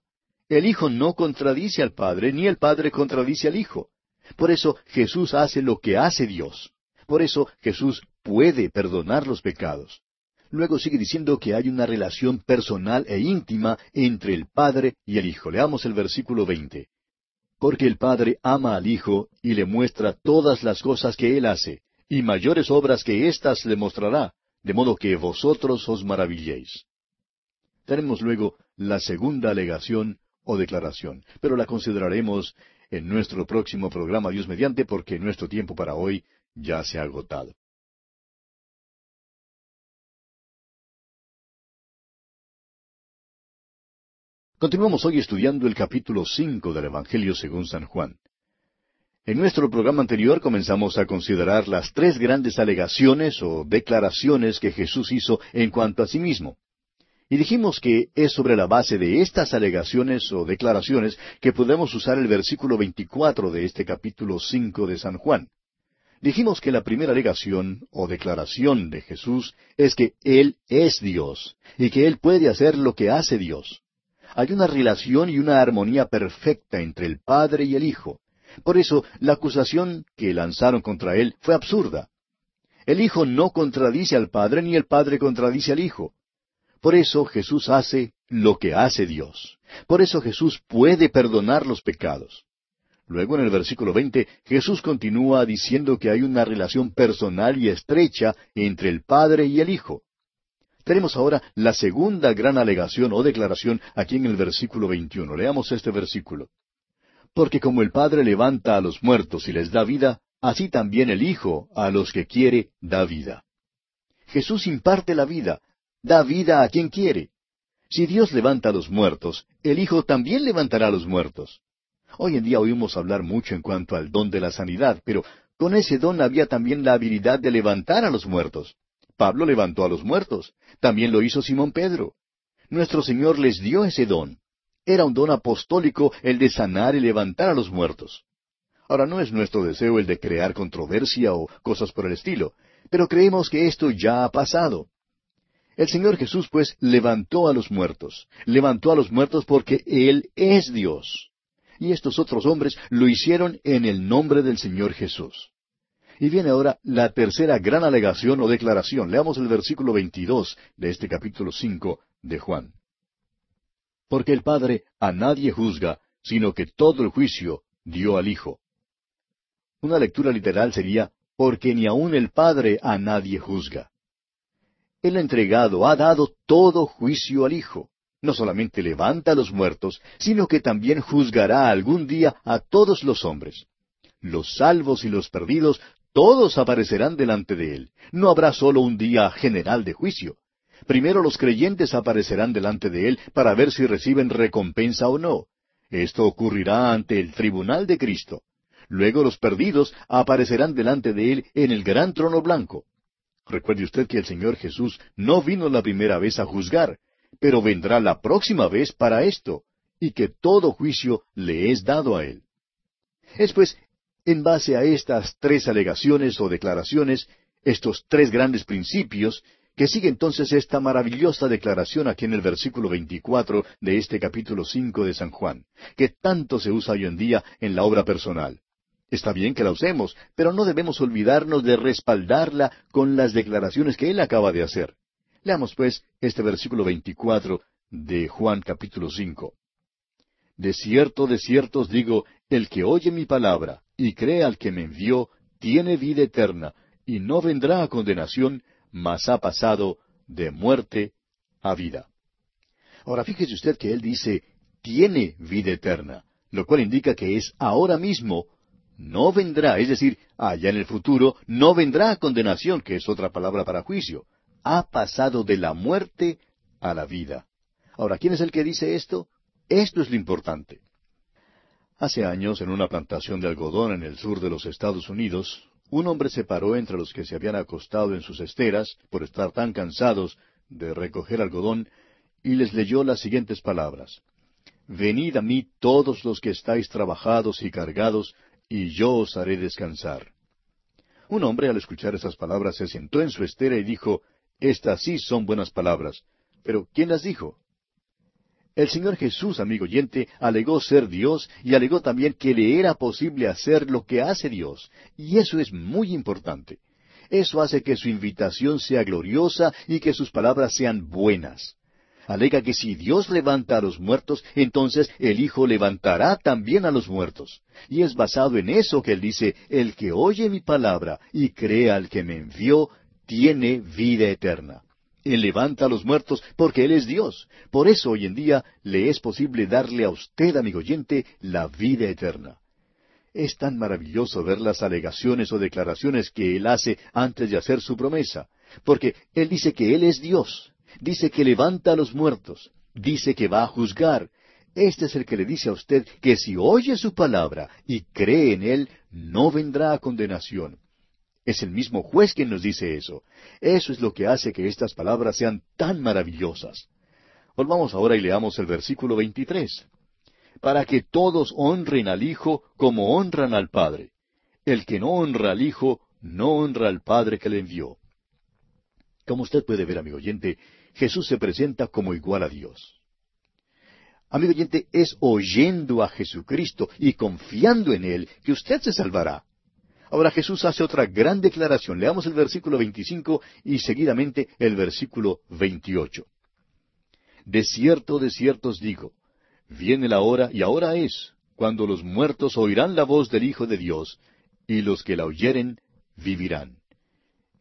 El Hijo no contradice al Padre, ni el Padre contradice al Hijo. Por eso Jesús hace lo que hace Dios. Por eso Jesús puede perdonar los pecados. Luego sigue diciendo que hay una relación personal e íntima entre el Padre y el Hijo. Leamos el versículo 20. Porque el Padre ama al Hijo y le muestra todas las cosas que Él hace, y mayores obras que éstas le mostrará, de modo que vosotros os maravilléis. Tenemos luego la segunda alegación o declaración, pero la consideraremos en nuestro próximo programa Dios mediante porque nuestro tiempo para hoy ya se ha agotado. Continuamos hoy estudiando el capítulo cinco del Evangelio según San Juan. En nuestro programa anterior comenzamos a considerar las tres grandes alegaciones o declaraciones que Jesús hizo en cuanto a sí mismo. Y dijimos que es sobre la base de estas alegaciones o declaraciones que podemos usar el versículo 24 de este capítulo 5 de San Juan. Dijimos que la primera alegación o declaración de Jesús es que Él es Dios y que Él puede hacer lo que hace Dios. Hay una relación y una armonía perfecta entre el Padre y el Hijo. Por eso la acusación que lanzaron contra Él fue absurda. El Hijo no contradice al Padre ni el Padre contradice al Hijo. Por eso Jesús hace lo que hace Dios. Por eso Jesús puede perdonar los pecados. Luego en el versículo 20 Jesús continúa diciendo que hay una relación personal y estrecha entre el Padre y el Hijo. Tenemos ahora la segunda gran alegación o declaración aquí en el versículo 21. Leamos este versículo. Porque como el Padre levanta a los muertos y les da vida, así también el Hijo a los que quiere da vida. Jesús imparte la vida, da vida a quien quiere. Si Dios levanta a los muertos, el Hijo también levantará a los muertos. Hoy en día oímos hablar mucho en cuanto al don de la sanidad, pero con ese don había también la habilidad de levantar a los muertos. Pablo levantó a los muertos, también lo hizo Simón Pedro. Nuestro Señor les dio ese don. Era un don apostólico el de sanar y levantar a los muertos. Ahora no es nuestro deseo el de crear controversia o cosas por el estilo, pero creemos que esto ya ha pasado. El Señor Jesús, pues, levantó a los muertos. Levantó a los muertos porque Él es Dios. Y estos otros hombres lo hicieron en el nombre del Señor Jesús. Y viene ahora la tercera gran alegación o declaración. Leamos el versículo 22 de este capítulo 5 de Juan. Porque el Padre a nadie juzga, sino que todo el juicio dio al Hijo. Una lectura literal sería, porque ni aun el Padre a nadie juzga. Ha entregado, ha dado todo juicio al Hijo. No solamente levanta a los muertos, sino que también juzgará algún día a todos los hombres. Los salvos y los perdidos, todos aparecerán delante de Él. No habrá solo un día general de juicio. Primero los creyentes aparecerán delante de Él para ver si reciben recompensa o no. Esto ocurrirá ante el tribunal de Cristo. Luego los perdidos aparecerán delante de Él en el gran trono blanco. Recuerde usted que el Señor Jesús no vino la primera vez a juzgar, pero vendrá la próxima vez para esto, y que todo juicio le es dado a Él. Es pues, en base a estas tres alegaciones o declaraciones, estos tres grandes principios, que sigue entonces esta maravillosa declaración aquí en el versículo 24 de este capítulo 5 de San Juan, que tanto se usa hoy en día en la obra personal. Está bien que la usemos, pero no debemos olvidarnos de respaldarla con las declaraciones que él acaba de hacer. Leamos pues este versículo 24 de Juan capítulo 5. De cierto, de cierto os digo, el que oye mi palabra y cree al que me envió, tiene vida eterna, y no vendrá a condenación, mas ha pasado de muerte a vida. Ahora fíjese usted que él dice, tiene vida eterna, lo cual indica que es ahora mismo, no vendrá, es decir, allá en el futuro, no vendrá condenación, que es otra palabra para juicio. Ha pasado de la muerte a la vida. Ahora, ¿quién es el que dice esto? Esto es lo importante. Hace años, en una plantación de algodón en el sur de los Estados Unidos, un hombre se paró entre los que se habían acostado en sus esteras por estar tan cansados de recoger algodón y les leyó las siguientes palabras. Venid a mí todos los que estáis trabajados y cargados, y yo os haré descansar. Un hombre al escuchar esas palabras se sentó en su estera y dijo, Estas sí son buenas palabras. Pero ¿quién las dijo? El Señor Jesús, amigo oyente, alegó ser Dios y alegó también que le era posible hacer lo que hace Dios. Y eso es muy importante. Eso hace que su invitación sea gloriosa y que sus palabras sean buenas. Alega que si Dios levanta a los muertos, entonces el Hijo levantará también a los muertos. Y es basado en eso que Él dice, el que oye mi palabra y cree al que me envió, tiene vida eterna. Él levanta a los muertos porque Él es Dios. Por eso hoy en día le es posible darle a usted, amigo oyente, la vida eterna. Es tan maravilloso ver las alegaciones o declaraciones que Él hace antes de hacer su promesa, porque Él dice que Él es Dios, dice que levanta a los muertos, dice que va a juzgar. Este es el que le dice a usted que si oye su palabra y cree en Él, no vendrá a condenación, es el mismo juez quien nos dice eso. Eso es lo que hace que estas palabras sean tan maravillosas. Volvamos ahora y leamos el versículo 23. Para que todos honren al Hijo como honran al Padre. El que no honra al Hijo, no honra al Padre que le envió. Como usted puede ver, amigo oyente, Jesús se presenta como igual a Dios. Amigo oyente, es oyendo a Jesucristo y confiando en Él que usted se salvará. Ahora Jesús hace otra gran declaración. Leamos el versículo 25 y seguidamente el versículo 28. De cierto, de cierto os digo, viene la hora, y ahora es, cuando los muertos oirán la voz del Hijo de Dios, y los que la oyeren vivirán.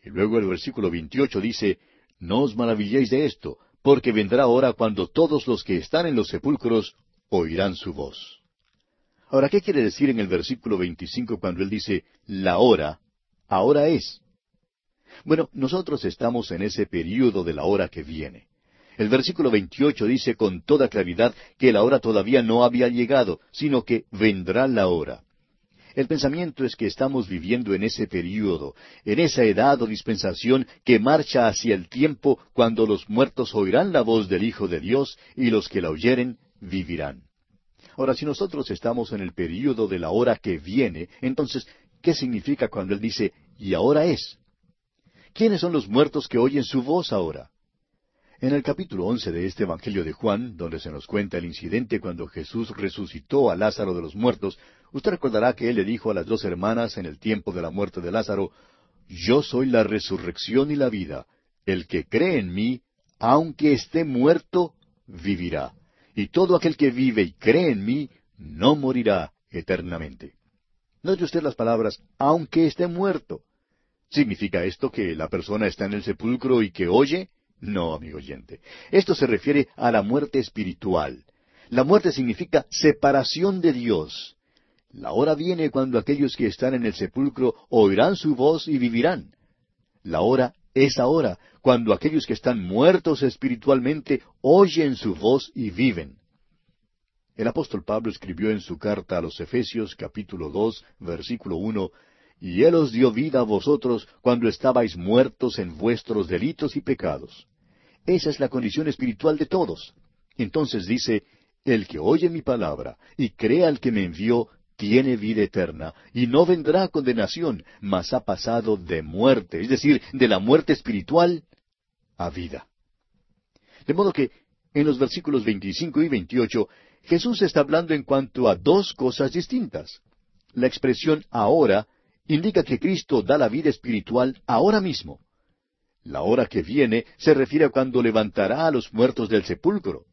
Y luego el versículo 28 dice, No os maravilléis de esto, porque vendrá hora cuando todos los que están en los sepulcros oirán su voz. Ahora, ¿qué quiere decir en el versículo 25 cuando él dice, la hora, ahora es? Bueno, nosotros estamos en ese período de la hora que viene. El versículo 28 dice con toda claridad que la hora todavía no había llegado, sino que vendrá la hora. El pensamiento es que estamos viviendo en ese período, en esa edad o dispensación que marcha hacia el tiempo cuando los muertos oirán la voz del Hijo de Dios y los que la oyeren vivirán. Ahora, si nosotros estamos en el período de la hora que viene, entonces, ¿qué significa cuando Él dice, y ahora es? ¿Quiénes son los muertos que oyen su voz ahora? En el capítulo once de este Evangelio de Juan, donde se nos cuenta el incidente cuando Jesús resucitó a Lázaro de los muertos, usted recordará que Él le dijo a las dos hermanas en el tiempo de la muerte de Lázaro, Yo soy la resurrección y la vida. El que cree en mí, aunque esté muerto, vivirá y todo aquel que vive y cree en mí no morirá eternamente. Note usted las palabras, aunque esté muerto. ¿Significa esto que la persona está en el sepulcro y que oye? No, amigo oyente. Esto se refiere a la muerte espiritual. La muerte significa separación de Dios. La hora viene cuando aquellos que están en el sepulcro oirán su voz y vivirán. La hora es ahora, cuando aquellos que están muertos espiritualmente oyen su voz y viven. El apóstol Pablo escribió en su carta a los Efesios capítulo dos, versículo uno, Y Él os dio vida a vosotros cuando estabais muertos en vuestros delitos y pecados. Esa es la condición espiritual de todos. Entonces dice, El que oye mi palabra y crea al que me envió, tiene vida eterna, y no vendrá condenación, mas ha pasado de muerte, es decir, de la muerte espiritual a vida. De modo que en los versículos 25 y 28 Jesús está hablando en cuanto a dos cosas distintas. La expresión ahora indica que Cristo da la vida espiritual ahora mismo. La hora que viene se refiere a cuando levantará a los muertos del sepulcro.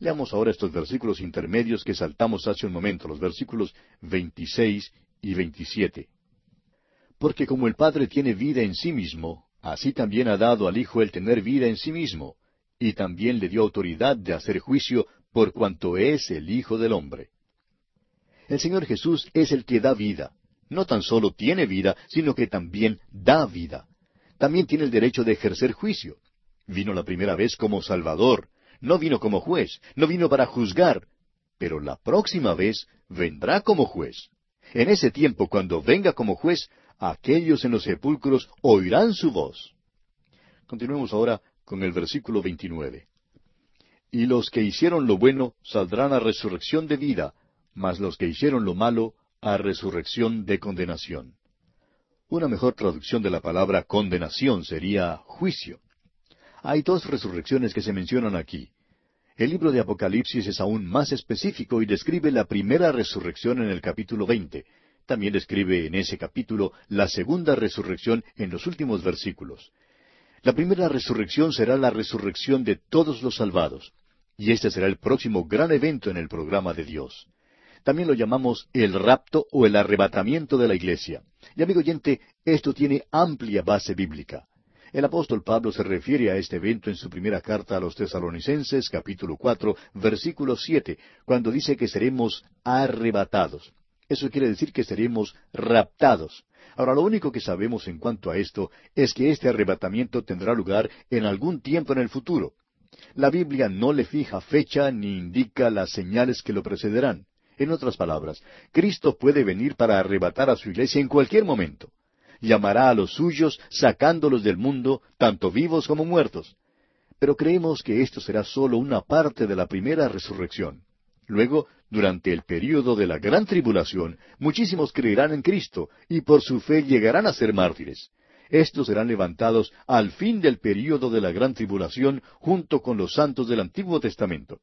Leamos ahora estos versículos intermedios que saltamos hace un momento, los versículos 26 y 27. Porque como el Padre tiene vida en sí mismo, así también ha dado al Hijo el tener vida en sí mismo, y también le dio autoridad de hacer juicio por cuanto es el Hijo del Hombre. El Señor Jesús es el que da vida. No tan solo tiene vida, sino que también da vida. También tiene el derecho de ejercer juicio. Vino la primera vez como Salvador, no vino como juez, no vino para juzgar, pero la próxima vez vendrá como juez. En ese tiempo, cuando venga como juez, aquellos en los sepulcros oirán su voz. Continuemos ahora con el versículo 29. Y los que hicieron lo bueno saldrán a resurrección de vida, mas los que hicieron lo malo a resurrección de condenación. Una mejor traducción de la palabra condenación sería juicio. Hay dos resurrecciones que se mencionan aquí. El libro de Apocalipsis es aún más específico y describe la primera resurrección en el capítulo 20. También describe en ese capítulo la segunda resurrección en los últimos versículos. La primera resurrección será la resurrección de todos los salvados, y este será el próximo gran evento en el programa de Dios. También lo llamamos el rapto o el arrebatamiento de la iglesia. Y amigo oyente, esto tiene amplia base bíblica. El apóstol Pablo se refiere a este evento en su primera carta a los tesalonicenses, capítulo cuatro, versículo siete, cuando dice que seremos arrebatados. Eso quiere decir que seremos raptados. Ahora, lo único que sabemos en cuanto a esto es que este arrebatamiento tendrá lugar en algún tiempo en el futuro. La Biblia no le fija fecha ni indica las señales que lo precederán. En otras palabras, Cristo puede venir para arrebatar a su iglesia en cualquier momento llamará a los suyos, sacándolos del mundo, tanto vivos como muertos. Pero creemos que esto será sólo una parte de la primera resurrección. Luego, durante el período de la gran tribulación, muchísimos creerán en Cristo y por su fe llegarán a ser mártires. Estos serán levantados al fin del período de la gran tribulación junto con los santos del Antiguo Testamento.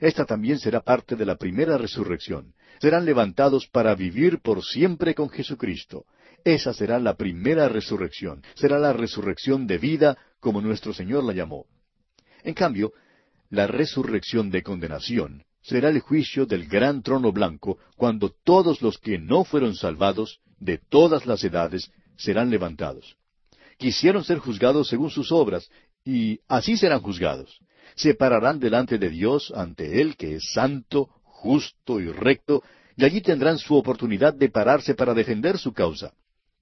Esta también será parte de la primera resurrección. Serán levantados para vivir por siempre con Jesucristo. Esa será la primera resurrección, será la resurrección de vida, como nuestro Señor la llamó. En cambio, la resurrección de condenación será el juicio del gran trono blanco, cuando todos los que no fueron salvados, de todas las edades, serán levantados. Quisieron ser juzgados según sus obras, y así serán juzgados. Se pararán delante de Dios ante Él, que es santo, justo y recto, y allí tendrán su oportunidad de pararse para defender su causa.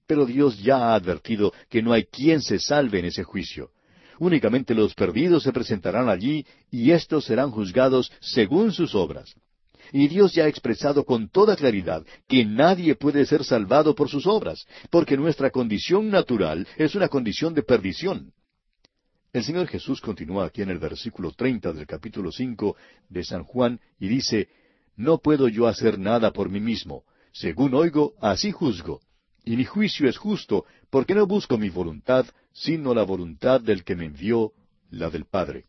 Pero Dios ya ha advertido que no hay quien se salve en ese juicio. Únicamente los perdidos se presentarán allí y éstos serán juzgados según sus obras. Y Dios ya ha expresado con toda claridad que nadie puede ser salvado por sus obras, porque nuestra condición natural es una condición de perdición. El Señor Jesús continúa aquí en el versículo treinta del capítulo cinco de San Juan y dice No puedo yo hacer nada por mí mismo. Según oigo, así juzgo y mi juicio es justo, porque no busco mi voluntad, sino la voluntad del que me envió, la del Padre.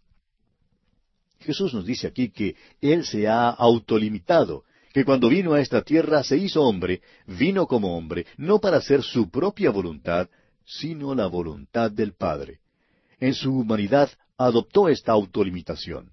Jesús nos dice aquí que Él se ha autolimitado, que cuando vino a esta tierra se hizo hombre, vino como hombre, no para hacer su propia voluntad, sino la voluntad del Padre. En su humanidad adoptó esta autolimitación.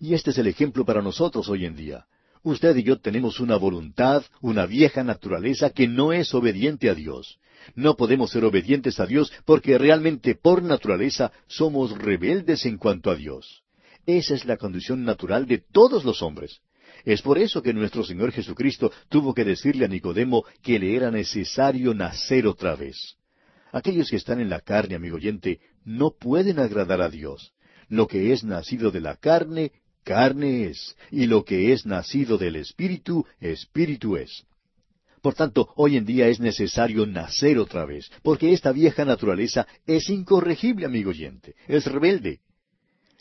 Y este es el ejemplo para nosotros hoy en día. Usted y yo tenemos una voluntad, una vieja naturaleza que no es obediente a Dios. No podemos ser obedientes a Dios porque realmente por naturaleza somos rebeldes en cuanto a Dios. Esa es la condición natural de todos los hombres. Es por eso que nuestro Señor Jesucristo tuvo que decirle a Nicodemo que le era necesario nacer otra vez. Aquellos que están en la carne, amigo oyente, no pueden agradar a Dios. Lo que es nacido de la carne, carne es, y lo que es nacido del Espíritu, Espíritu es. Por tanto, hoy en día es necesario nacer otra vez, porque esta vieja naturaleza es incorregible, amigo oyente, es rebelde.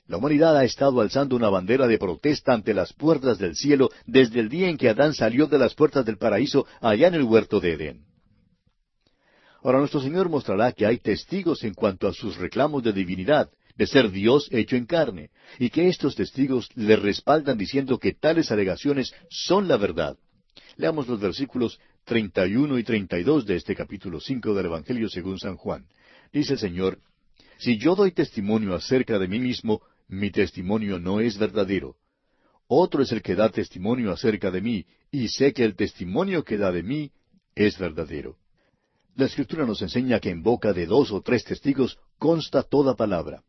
La humanidad ha estado alzando una bandera de protesta ante las puertas del cielo desde el día en que Adán salió de las puertas del paraíso allá en el huerto de Edén. Ahora nuestro Señor mostrará que hay testigos en cuanto a sus reclamos de divinidad, de ser Dios hecho en carne, y que estos testigos le respaldan diciendo que tales alegaciones son la verdad. Leamos los versículos 31 y 32 de este capítulo 5 del Evangelio según San Juan. Dice el Señor, Si yo doy testimonio acerca de mí mismo, mi testimonio no es verdadero. Otro es el que da testimonio acerca de mí, y sé que el testimonio que da de mí es verdadero. La Escritura nos enseña que en boca de dos o tres testigos consta toda palabra.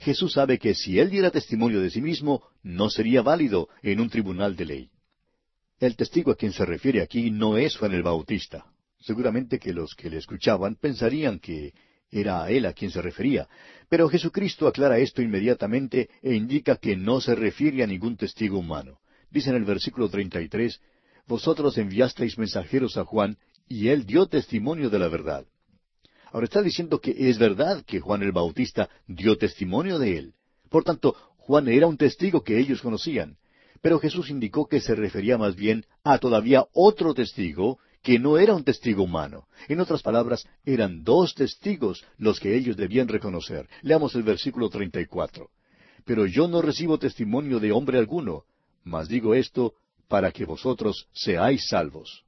Jesús sabe que si él diera testimonio de sí mismo, no sería válido en un tribunal de ley. El testigo a quien se refiere aquí no es Juan el Bautista. Seguramente que los que le escuchaban pensarían que era a él a quien se refería. Pero Jesucristo aclara esto inmediatamente e indica que no se refiere a ningún testigo humano. Dice en el versículo 33, Vosotros enviasteis mensajeros a Juan, y él dio testimonio de la verdad. Ahora está diciendo que es verdad que Juan el Bautista dio testimonio de él. Por tanto, Juan era un testigo que ellos conocían. Pero Jesús indicó que se refería más bien a todavía otro testigo que no era un testigo humano. En otras palabras, eran dos testigos los que ellos debían reconocer. Leamos el versículo 34. Pero yo no recibo testimonio de hombre alguno, mas digo esto para que vosotros seáis salvos.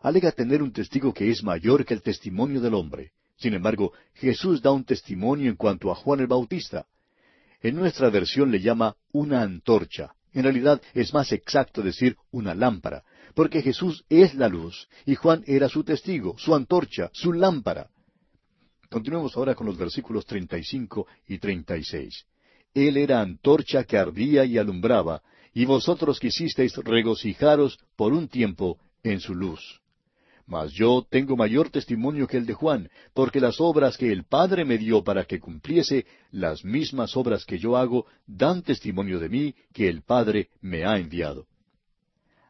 Alega tener un testigo que es mayor que el testimonio del hombre. Sin embargo, Jesús da un testimonio en cuanto a Juan el Bautista. En nuestra versión le llama una antorcha. En realidad es más exacto decir una lámpara, porque Jesús es la luz, y Juan era su testigo, su antorcha, su lámpara. Continuemos ahora con los versículos 35 y 36. Él era antorcha que ardía y alumbraba, y vosotros quisisteis regocijaros por un tiempo en su luz. Mas yo tengo mayor testimonio que el de Juan, porque las obras que el Padre me dio para que cumpliese, las mismas obras que yo hago, dan testimonio de mí que el Padre me ha enviado.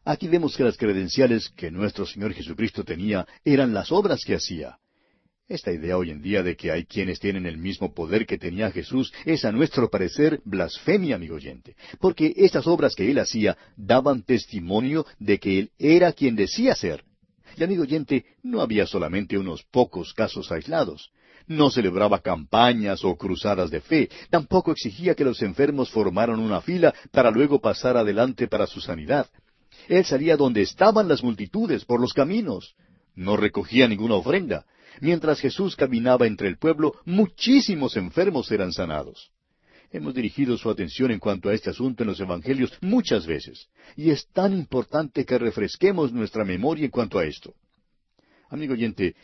Aquí vemos que las credenciales que nuestro Señor Jesucristo tenía eran las obras que hacía. Esta idea hoy en día de que hay quienes tienen el mismo poder que tenía Jesús es a nuestro parecer blasfemia, amigo oyente, porque estas obras que él hacía daban testimonio de que él era quien decía ser. Y amigo oyente, no había solamente unos pocos casos aislados. No celebraba campañas o cruzadas de fe, tampoco exigía que los enfermos formaran una fila para luego pasar adelante para su sanidad. Él salía donde estaban las multitudes, por los caminos. No recogía ninguna ofrenda. Mientras Jesús caminaba entre el pueblo, muchísimos enfermos eran sanados. Hemos dirigido su atención en cuanto a este asunto en los Evangelios muchas veces, y es tan importante que refresquemos nuestra memoria en cuanto a esto. Amigo oyente,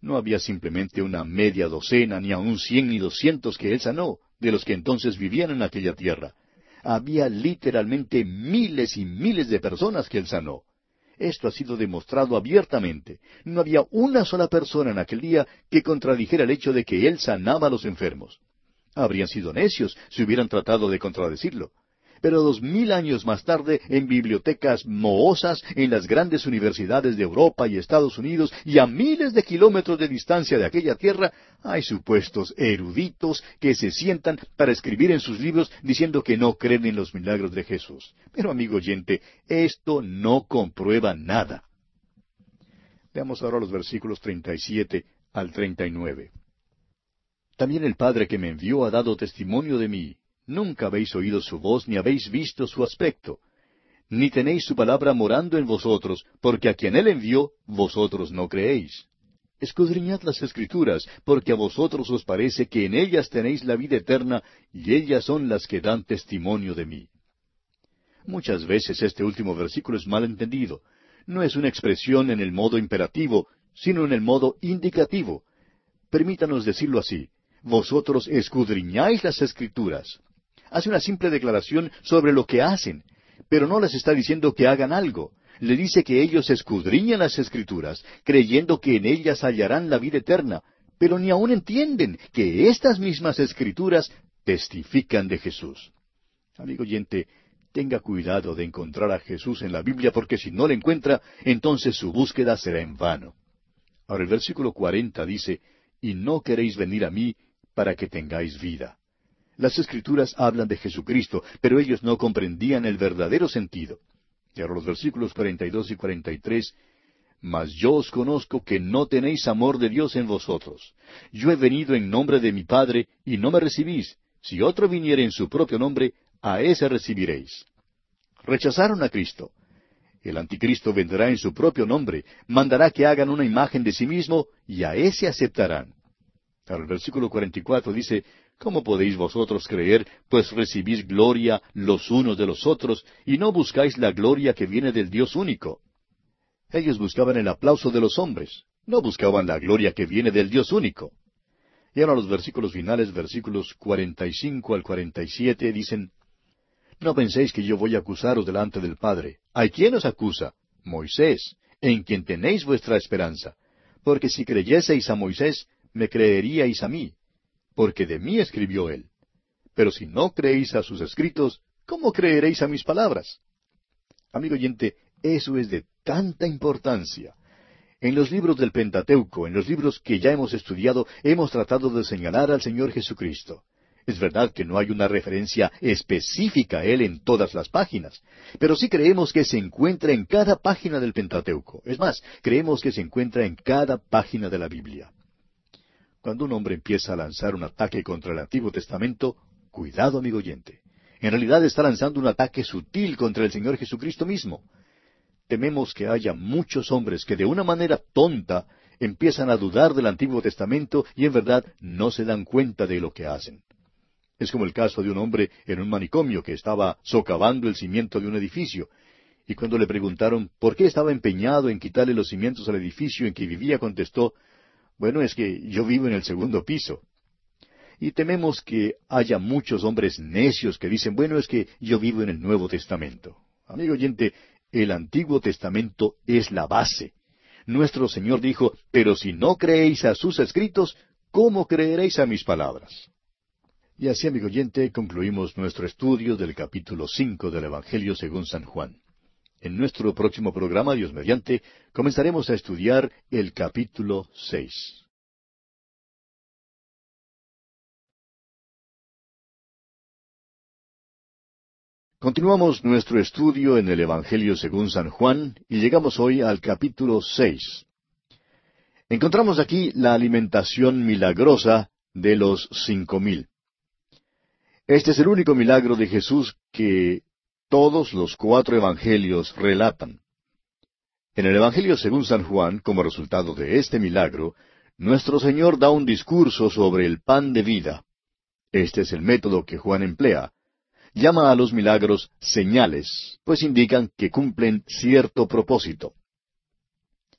no había simplemente una media docena, ni aun cien ni doscientos que él sanó, de los que entonces vivían en aquella tierra había literalmente miles y miles de personas que él sanó. Esto ha sido demostrado abiertamente. No había una sola persona en aquel día que contradijera el hecho de que él sanaba a los enfermos. Habrían sido necios si hubieran tratado de contradecirlo pero dos mil años más tarde en bibliotecas mohosas en las grandes universidades de Europa y Estados Unidos y a miles de kilómetros de distancia de aquella tierra, hay supuestos eruditos que se sientan para escribir en sus libros diciendo que no creen en los milagros de Jesús. Pero amigo oyente, esto no comprueba nada. Veamos ahora los versículos 37 al 39. También el Padre que me envió ha dado testimonio de mí, Nunca habéis oído su voz ni habéis visto su aspecto. Ni tenéis su palabra morando en vosotros, porque a quien él envió, vosotros no creéis. Escudriñad las escrituras, porque a vosotros os parece que en ellas tenéis la vida eterna, y ellas son las que dan testimonio de mí. Muchas veces este último versículo es mal entendido. No es una expresión en el modo imperativo, sino en el modo indicativo. Permítanos decirlo así. Vosotros escudriñáis las escrituras. Hace una simple declaración sobre lo que hacen, pero no les está diciendo que hagan algo. Le dice que ellos escudriñan las escrituras, creyendo que en ellas hallarán la vida eterna, pero ni aún entienden que estas mismas escrituras testifican de Jesús. Amigo oyente, tenga cuidado de encontrar a Jesús en la Biblia, porque si no le encuentra, entonces su búsqueda será en vano. Ahora el versículo cuarenta dice, Y no queréis venir a mí para que tengáis vida. Las escrituras hablan de Jesucristo, pero ellos no comprendían el verdadero sentido. Y los versículos cuarenta y dos y cuarenta y tres, Mas yo os conozco que no tenéis amor de Dios en vosotros. Yo he venido en nombre de mi Padre, y no me recibís. Si otro viniere en su propio nombre, a ese recibiréis. Rechazaron a Cristo. El anticristo vendrá en su propio nombre, mandará que hagan una imagen de sí mismo, y a ese aceptarán. Ahora el versículo 44 dice, ¿Cómo podéis vosotros creer, pues recibís gloria los unos de los otros, y no buscáis la gloria que viene del Dios único? Ellos buscaban el aplauso de los hombres, no buscaban la gloria que viene del Dios único. Y ahora los versículos finales, versículos 45 al 47, dicen, No penséis que yo voy a acusaros delante del Padre. ¿Hay quién os acusa? Moisés, en quien tenéis vuestra esperanza. Porque si creyeseis a Moisés, me creeríais a mí, porque de mí escribió él. Pero si no creéis a sus escritos, ¿cómo creeréis a mis palabras? Amigo oyente, eso es de tanta importancia. En los libros del Pentateuco, en los libros que ya hemos estudiado, hemos tratado de señalar al Señor Jesucristo. Es verdad que no hay una referencia específica a Él en todas las páginas, pero sí creemos que se encuentra en cada página del Pentateuco. Es más, creemos que se encuentra en cada página de la Biblia. Cuando un hombre empieza a lanzar un ataque contra el Antiguo Testamento, cuidado, amigo oyente. En realidad está lanzando un ataque sutil contra el Señor Jesucristo mismo tememos que haya muchos hombres que de una manera tonta empiezan a dudar del Antiguo Testamento y en verdad no se dan cuenta de lo que hacen. Es como el caso de un hombre en un manicomio que estaba socavando el cimiento de un edificio, y cuando le preguntaron por qué estaba empeñado en quitarle los cimientos al edificio en que vivía, contestó, bueno, es que yo vivo en el segundo piso. Y tememos que haya muchos hombres necios que dicen, bueno, es que yo vivo en el Nuevo Testamento. Amigo oyente, el Antiguo Testamento es la base. Nuestro Señor dijo, pero si no creéis a sus escritos, ¿cómo creeréis a mis palabras? Y así, amigo oyente, concluimos nuestro estudio del capítulo cinco del Evangelio según San Juan. En nuestro próximo programa, Dios mediante, comenzaremos a estudiar el capítulo seis. Continuamos nuestro estudio en el Evangelio según San Juan y llegamos hoy al capítulo seis. Encontramos aquí la alimentación milagrosa de los cinco mil. Este es el único milagro de Jesús que todos los cuatro evangelios relatan. En el Evangelio según San Juan, como resultado de este milagro, nuestro Señor da un discurso sobre el pan de vida. Este es el método que Juan emplea llama a los milagros señales, pues indican que cumplen cierto propósito.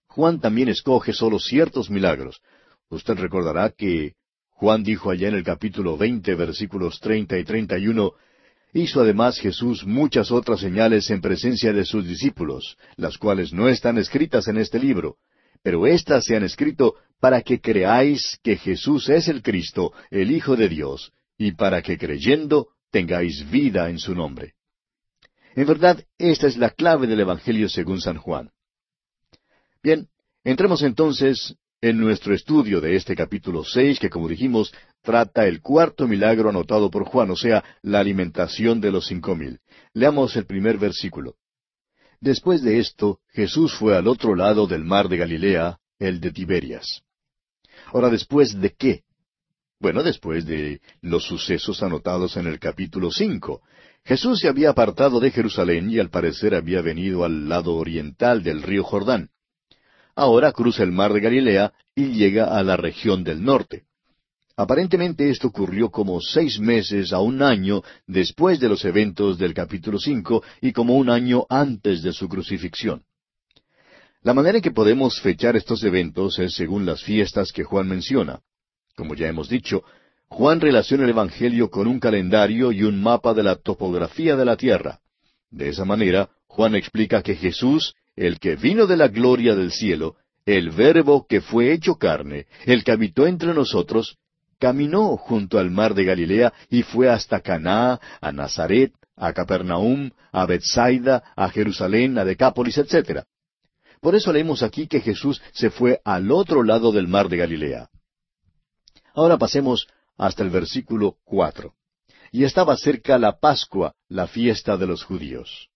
Juan también escoge solo ciertos milagros. Usted recordará que Juan dijo allá en el capítulo veinte, versículos treinta y treinta y uno, Hizo además Jesús muchas otras señales en presencia de sus discípulos, las cuales no están escritas en este libro, pero éstas se han escrito para que creáis que Jesús es el Cristo, el Hijo de Dios, y para que creyendo tengáis vida en su nombre. En verdad, esta es la clave del Evangelio según San Juan. Bien, entremos entonces en nuestro estudio de este capítulo seis, que como dijimos, trata el cuarto milagro anotado por Juan, o sea, la alimentación de los cinco mil. Leamos el primer versículo. Después de esto, Jesús fue al otro lado del mar de Galilea, el de Tiberias. Ahora, ¿después de qué? Bueno, después de los sucesos anotados en el capítulo cinco, Jesús se había apartado de Jerusalén y al parecer había venido al lado oriental del río Jordán. Ahora cruza el mar de Galilea y llega a la región del norte. Aparentemente esto ocurrió como seis meses a un año después de los eventos del capítulo cinco y como un año antes de su crucifixión. La manera en que podemos fechar estos eventos es según las fiestas que Juan menciona. Como ya hemos dicho, Juan relaciona el Evangelio con un calendario y un mapa de la topografía de la tierra. De esa manera, Juan explica que Jesús, el que vino de la gloria del cielo, el Verbo que fue hecho carne, el que habitó entre nosotros, caminó junto al mar de Galilea y fue hasta Caná, a Nazaret, a Capernaum, a Bethsaida, a Jerusalén, a Decápolis, etc. Por eso leemos aquí que Jesús se fue al otro lado del mar de Galilea. Ahora pasemos hasta el versículo cuatro. Y estaba cerca la Pascua, la fiesta de los judíos.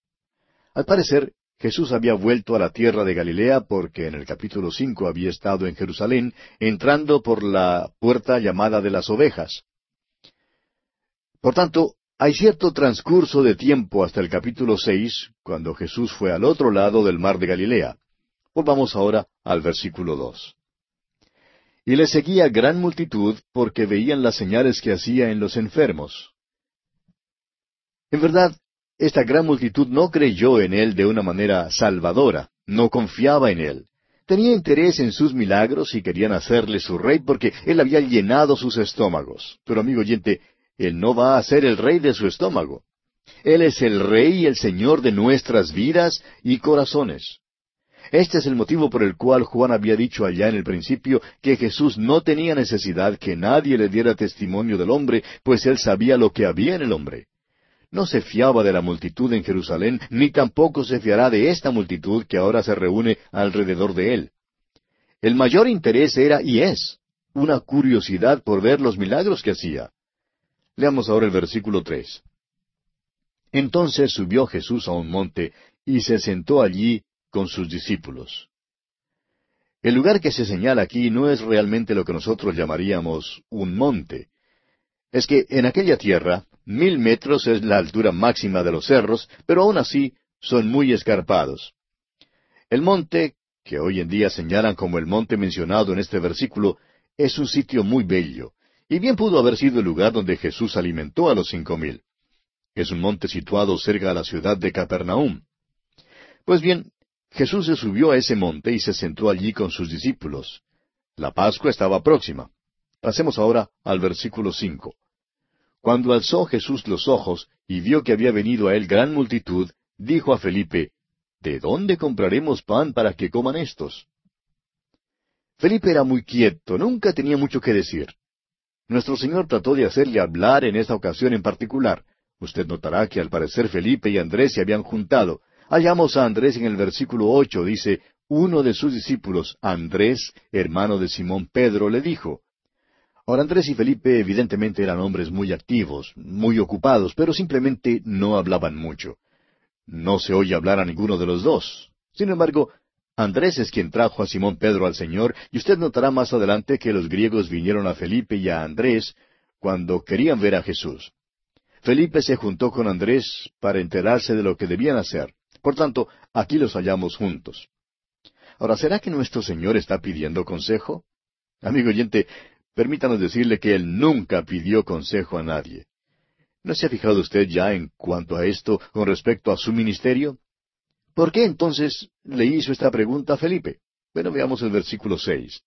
Al parecer, Jesús había vuelto a la tierra de Galilea porque en el capítulo cinco había estado en Jerusalén, entrando por la puerta llamada de las ovejas. Por tanto, hay cierto transcurso de tiempo hasta el capítulo seis, cuando Jesús fue al otro lado del mar de Galilea. Volvamos ahora al versículo dos. Y le seguía gran multitud porque veían las señales que hacía en los enfermos. En verdad, esta gran multitud no creyó en él de una manera salvadora, no confiaba en él. Tenía interés en sus milagros y querían hacerle su rey porque él había llenado sus estómagos. Pero amigo oyente, él no va a ser el rey de su estómago. Él es el rey y el señor de nuestras vidas y corazones. Este es el motivo por el cual Juan había dicho allá en el principio que Jesús no tenía necesidad que nadie le diera testimonio del hombre, pues él sabía lo que había en el hombre. No se fiaba de la multitud en Jerusalén, ni tampoco se fiará de esta multitud que ahora se reúne alrededor de él. El mayor interés era y es una curiosidad por ver los milagros que hacía. Leamos ahora el versículo tres. Entonces subió Jesús a un monte y se sentó allí con sus discípulos. El lugar que se señala aquí no es realmente lo que nosotros llamaríamos un monte. Es que en aquella tierra Mil metros es la altura máxima de los cerros, pero aún así son muy escarpados. El monte, que hoy en día señalan como el monte mencionado en este versículo, es un sitio muy bello, y bien pudo haber sido el lugar donde Jesús alimentó a los cinco mil. Es un monte situado cerca de la ciudad de Capernaum. Pues bien, Jesús se subió a ese monte y se sentó allí con sus discípulos. La Pascua estaba próxima. Pasemos ahora al versículo cinco. Cuando alzó Jesús los ojos y vio que había venido a él gran multitud, dijo a Felipe, ¿De dónde compraremos pan para que coman estos? Felipe era muy quieto, nunca tenía mucho que decir. Nuestro Señor trató de hacerle hablar en esta ocasión en particular. Usted notará que al parecer Felipe y Andrés se habían juntado. Hallamos a Andrés en el versículo ocho, dice, uno de sus discípulos, Andrés, hermano de Simón Pedro, le dijo, Ahora Andrés y Felipe evidentemente eran hombres muy activos, muy ocupados, pero simplemente no hablaban mucho. No se oye hablar a ninguno de los dos. Sin embargo, Andrés es quien trajo a Simón Pedro al Señor, y usted notará más adelante que los griegos vinieron a Felipe y a Andrés cuando querían ver a Jesús. Felipe se juntó con Andrés para enterarse de lo que debían hacer. Por tanto, aquí los hallamos juntos. Ahora, ¿será que nuestro Señor está pidiendo consejo? Amigo oyente, Permítanos decirle que él nunca pidió consejo a nadie. ¿No se ha fijado usted ya en cuanto a esto con respecto a su ministerio? ¿Por qué entonces le hizo esta pregunta a Felipe? Bueno, veamos el versículo seis.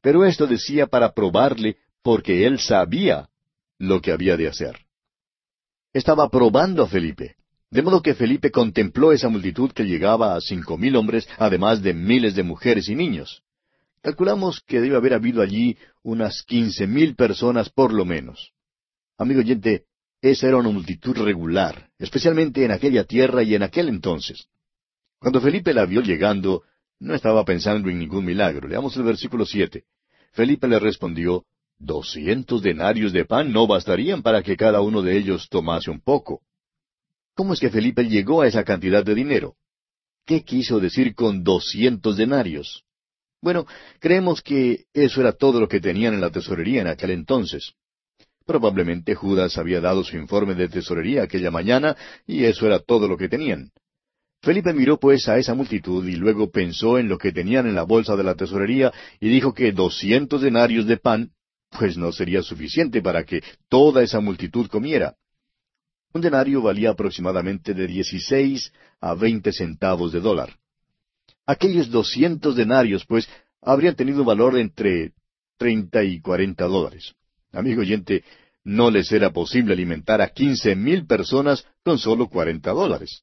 Pero esto decía para probarle porque él sabía lo que había de hacer. Estaba probando a Felipe. De modo que Felipe contempló esa multitud que llegaba a cinco mil hombres, además de miles de mujeres y niños. Calculamos que debe haber habido allí unas quince mil personas por lo menos. Amigo oyente, esa era una multitud regular, especialmente en aquella tierra y en aquel entonces. Cuando Felipe la vio llegando, no estaba pensando en ningún milagro. Leamos el versículo siete. Felipe le respondió, Doscientos denarios de pan no bastarían para que cada uno de ellos tomase un poco. ¿Cómo es que Felipe llegó a esa cantidad de dinero? ¿Qué quiso decir con doscientos denarios? Bueno, creemos que eso era todo lo que tenían en la tesorería en aquel entonces. Probablemente Judas había dado su informe de tesorería aquella mañana y eso era todo lo que tenían. Felipe miró pues a esa multitud y luego pensó en lo que tenían en la bolsa de la tesorería y dijo que doscientos denarios de pan pues no sería suficiente para que toda esa multitud comiera. Un denario valía aproximadamente de dieciséis a veinte centavos de dólar. Aquellos doscientos denarios, pues, habrían tenido un valor entre treinta y cuarenta dólares. Amigo oyente, no les era posible alimentar a quince mil personas con solo cuarenta dólares.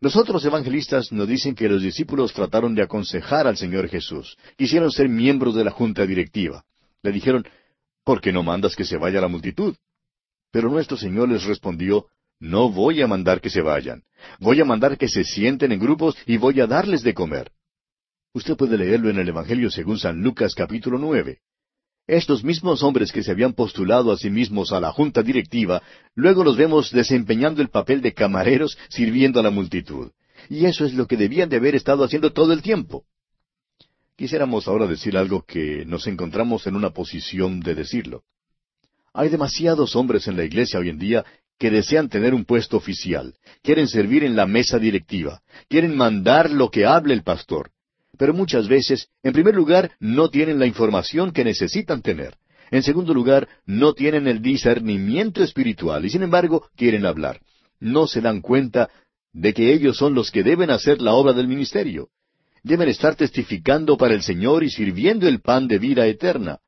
Los otros evangelistas nos dicen que los discípulos trataron de aconsejar al Señor Jesús. Quisieron ser miembros de la junta directiva. Le dijeron, ¿por qué no mandas que se vaya la multitud? Pero nuestro Señor les respondió, no voy a mandar que se vayan. Voy a mandar que se sienten en grupos y voy a darles de comer. Usted puede leerlo en el Evangelio según San Lucas capítulo nueve. Estos mismos hombres que se habían postulado a sí mismos a la junta directiva, luego los vemos desempeñando el papel de camareros sirviendo a la multitud. Y eso es lo que debían de haber estado haciendo todo el tiempo. Quisiéramos ahora decir algo que nos encontramos en una posición de decirlo. Hay demasiados hombres en la iglesia hoy en día que desean tener un puesto oficial, quieren servir en la mesa directiva, quieren mandar lo que hable el pastor, pero muchas veces, en primer lugar, no tienen la información que necesitan tener. En segundo lugar, no tienen el discernimiento espiritual y sin embargo quieren hablar. No se dan cuenta de que ellos son los que deben hacer la obra del ministerio. Deben estar testificando para el Señor y sirviendo el pan de vida eterna.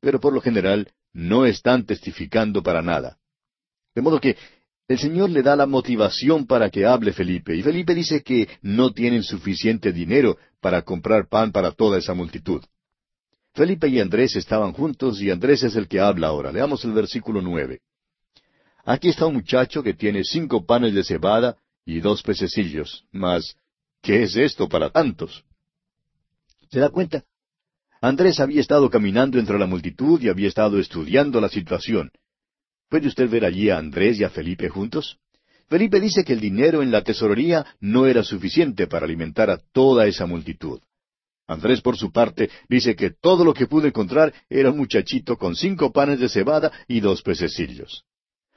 Pero por lo general no están testificando para nada. De modo que el Señor le da la motivación para que hable Felipe, y Felipe dice que no tienen suficiente dinero para comprar pan para toda esa multitud. Felipe y Andrés estaban juntos y Andrés es el que habla ahora. Leamos el versículo nueve. Aquí está un muchacho que tiene cinco panes de cebada y dos pececillos. Mas, ¿qué es esto para tantos? ¿Se da cuenta? Andrés había estado caminando entre la multitud y había estado estudiando la situación. ¿Puede usted ver allí a Andrés y a Felipe juntos? Felipe dice que el dinero en la tesorería no era suficiente para alimentar a toda esa multitud. Andrés, por su parte, dice que todo lo que pudo encontrar era un muchachito con cinco panes de cebada y dos pececillos.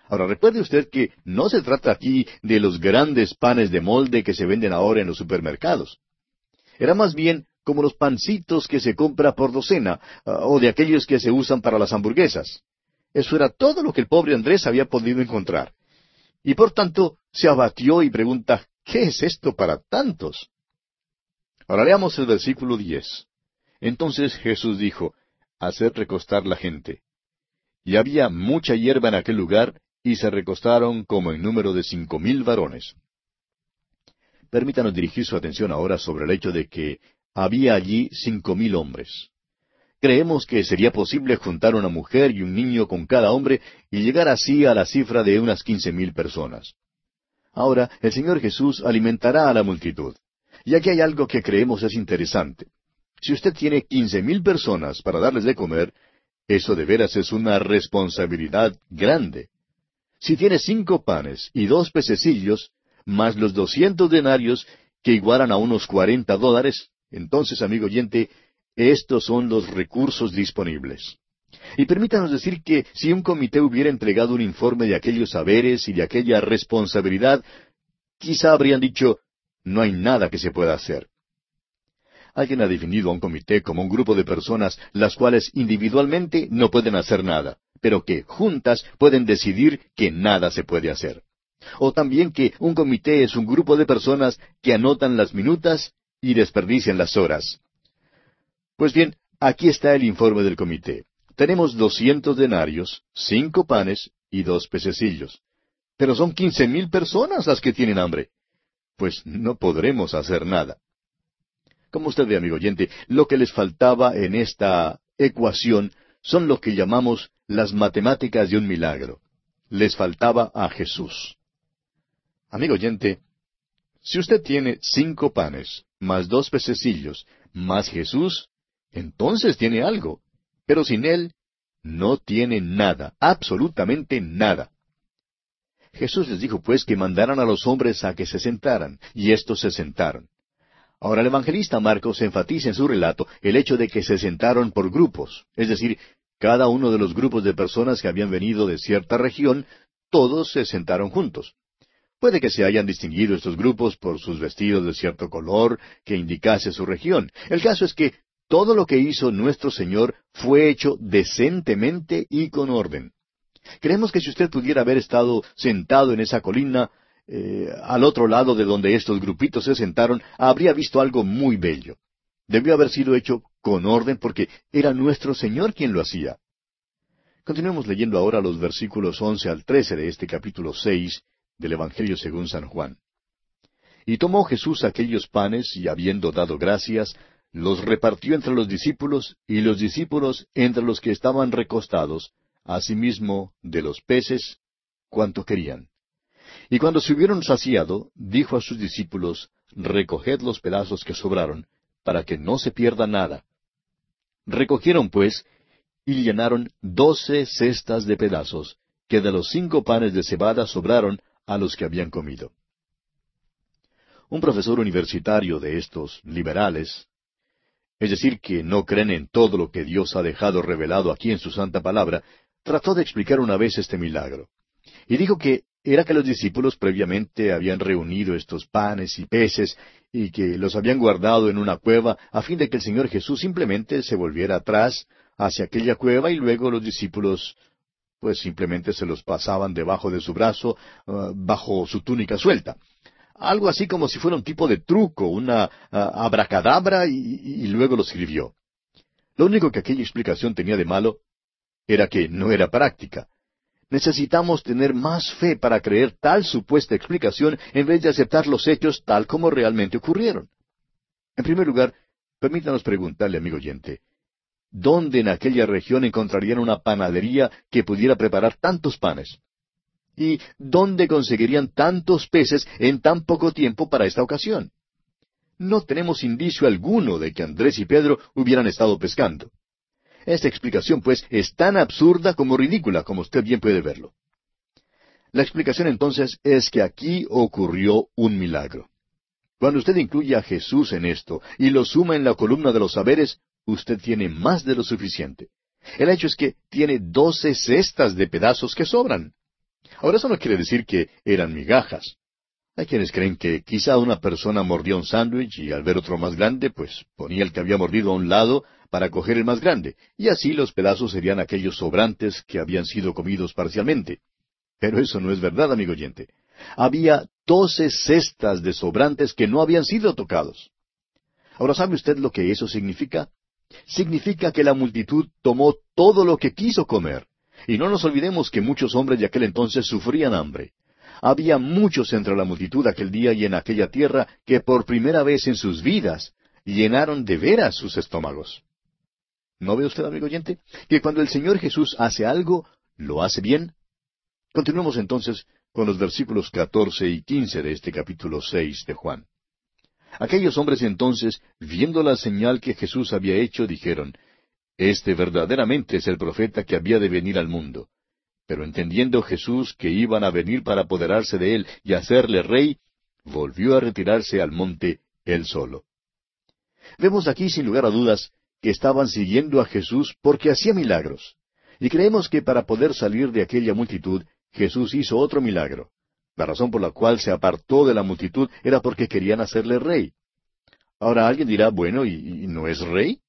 Ahora recuerde usted que no se trata aquí de los grandes panes de molde que se venden ahora en los supermercados. Era más bien como los pancitos que se compra por docena, ah, o de aquellos que se usan para las hamburguesas. Eso era todo lo que el pobre Andrés había podido encontrar. Y por tanto se abatió y pregunta, ¿qué es esto para tantos? Ahora leamos el versículo diez. Entonces Jesús dijo, Haced recostar la gente. Y había mucha hierba en aquel lugar, y se recostaron como en número de cinco mil varones. Permítanos dirigir su atención ahora sobre el hecho de que había allí cinco mil hombres. Creemos que sería posible juntar una mujer y un niño con cada hombre y llegar así a la cifra de unas quince mil personas. Ahora, el Señor Jesús alimentará a la multitud. Y aquí hay algo que creemos es interesante. Si usted tiene quince mil personas para darles de comer, eso de veras es una responsabilidad grande. Si tiene cinco panes y dos pececillos, más los doscientos denarios, que igualan a unos cuarenta dólares, entonces, amigo oyente, estos son los recursos disponibles. Y permítanos decir que si un comité hubiera entregado un informe de aquellos saberes y de aquella responsabilidad, quizá habrían dicho, no hay nada que se pueda hacer. Alguien ha definido a un comité como un grupo de personas las cuales individualmente no pueden hacer nada, pero que juntas pueden decidir que nada se puede hacer. O también que un comité es un grupo de personas que anotan las minutas y desperdician las horas. Pues bien, aquí está el informe del comité. Tenemos doscientos denarios, cinco panes y dos pececillos. Pero son quince mil personas las que tienen hambre. Pues no podremos hacer nada. Como usted ve, amigo oyente, lo que les faltaba en esta ecuación son lo que llamamos las matemáticas de un milagro. Les faltaba a Jesús. Amigo oyente, si usted tiene cinco panes, más dos pececillos, más Jesús, entonces tiene algo. Pero sin Él, no tiene nada, absolutamente nada. Jesús les dijo pues que mandaran a los hombres a que se sentaran, y éstos se sentaron. Ahora el evangelista Marcos enfatiza en su relato el hecho de que se sentaron por grupos, es decir, cada uno de los grupos de personas que habían venido de cierta región, todos se sentaron juntos. Puede que se hayan distinguido estos grupos por sus vestidos de cierto color que indicase su región. El caso es que todo lo que hizo nuestro Señor fue hecho decentemente y con orden. Creemos que si usted pudiera haber estado sentado en esa colina, eh, al otro lado de donde estos grupitos se sentaron, habría visto algo muy bello. Debió haber sido hecho con orden porque era nuestro Señor quien lo hacía. Continuemos leyendo ahora los versículos once al trece de este capítulo seis del Evangelio según San Juan. Y tomó Jesús aquellos panes, y habiendo dado gracias, los repartió entre los discípulos, y los discípulos entre los que estaban recostados, asimismo de los peces, cuanto querían. Y cuando se hubieron saciado, dijo a sus discípulos, Recoged los pedazos que sobraron, para que no se pierda nada. Recogieron, pues, y llenaron doce cestas de pedazos, que de los cinco panes de cebada sobraron a los que habían comido. Un profesor universitario de estos liberales, es decir, que no creen en todo lo que Dios ha dejado revelado aquí en su santa palabra, trató de explicar una vez este milagro. Y dijo que era que los discípulos previamente habían reunido estos panes y peces y que los habían guardado en una cueva a fin de que el Señor Jesús simplemente se volviera atrás hacia aquella cueva y luego los discípulos pues simplemente se los pasaban debajo de su brazo, ah, bajo su túnica suelta. Algo así como si fuera un tipo de truco, una abracadabra y, y luego lo escribió. Lo único que aquella explicación tenía de malo era que no era práctica necesitamos tener más fe para creer tal supuesta explicación en vez de aceptar los hechos tal como realmente ocurrieron. En primer lugar, permítanos preguntarle, amigo oyente, ¿dónde en aquella región encontrarían una panadería que pudiera preparar tantos panes? ¿Y dónde conseguirían tantos peces en tan poco tiempo para esta ocasión? No tenemos indicio alguno de que Andrés y Pedro hubieran estado pescando. Esta explicación, pues, es tan absurda como ridícula, como usted bien puede verlo. La explicación entonces es que aquí ocurrió un milagro. Cuando usted incluye a Jesús en esto y lo suma en la columna de los saberes, usted tiene más de lo suficiente. El hecho es que tiene doce cestas de pedazos que sobran. Ahora eso no quiere decir que eran migajas. Hay quienes creen que quizá una persona mordió un sándwich y al ver otro más grande, pues ponía el que había mordido a un lado para coger el más grande, y así los pedazos serían aquellos sobrantes que habían sido comidos parcialmente. Pero eso no es verdad, amigo oyente. Había doce cestas de sobrantes que no habían sido tocados. Ahora, ¿sabe usted lo que eso significa? Significa que la multitud tomó todo lo que quiso comer. Y no nos olvidemos que muchos hombres de aquel entonces sufrían hambre. Había muchos entre la multitud aquel día y en aquella tierra que por primera vez en sus vidas llenaron de veras sus estómagos. ¿No ve usted, amigo oyente, que cuando el Señor Jesús hace algo, lo hace bien? Continuemos entonces con los versículos catorce y quince de este capítulo seis de Juan. Aquellos hombres entonces, viendo la señal que Jesús había hecho, dijeron, Este verdaderamente es el profeta que había de venir al mundo. Pero entendiendo Jesús que iban a venir para apoderarse de él y hacerle rey, volvió a retirarse al monte él solo. Vemos aquí, sin lugar a dudas, que estaban siguiendo a Jesús porque hacía milagros. Y creemos que para poder salir de aquella multitud, Jesús hizo otro milagro. La razón por la cual se apartó de la multitud era porque querían hacerle rey. Ahora alguien dirá, bueno, ¿y, no es rey?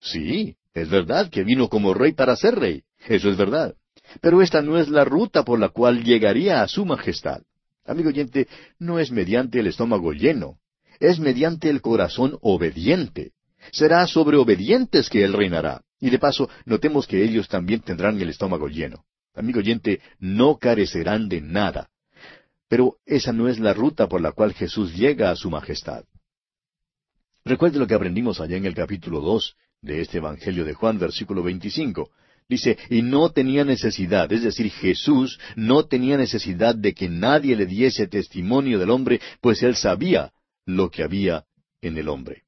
Sí, es verdad que vino como rey para ser rey. Eso es verdad. Pero esta no es la ruta por la cual llegaría a su majestad. Amigo oyente, no es mediante el estómago lleno, es mediante el corazón obediente. Será sobre obedientes que Él reinará. Y de paso, notemos que ellos también tendrán el estómago lleno. Amigo oyente, no carecerán de nada. Pero esa no es la ruta por la cual Jesús llega a su majestad. Recuerde lo que aprendimos allá en el capítulo dos de este Evangelio de Juan, versículo 25. Dice, y no tenía necesidad, es decir, Jesús no tenía necesidad de que nadie le diese testimonio del hombre, pues él sabía lo que había en el hombre.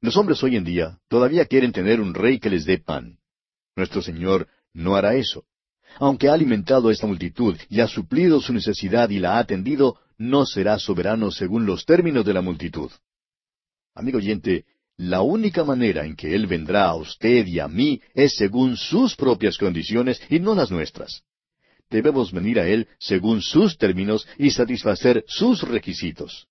Los hombres hoy en día todavía quieren tener un rey que les dé pan. Nuestro Señor no hará eso. Aunque ha alimentado a esta multitud y ha suplido su necesidad y la ha atendido, no será soberano según los términos de la multitud. Amigo oyente, la única manera en que Él vendrá a usted y a mí es según sus propias condiciones y no las nuestras. Debemos venir a Él según sus términos y satisfacer sus requisitos.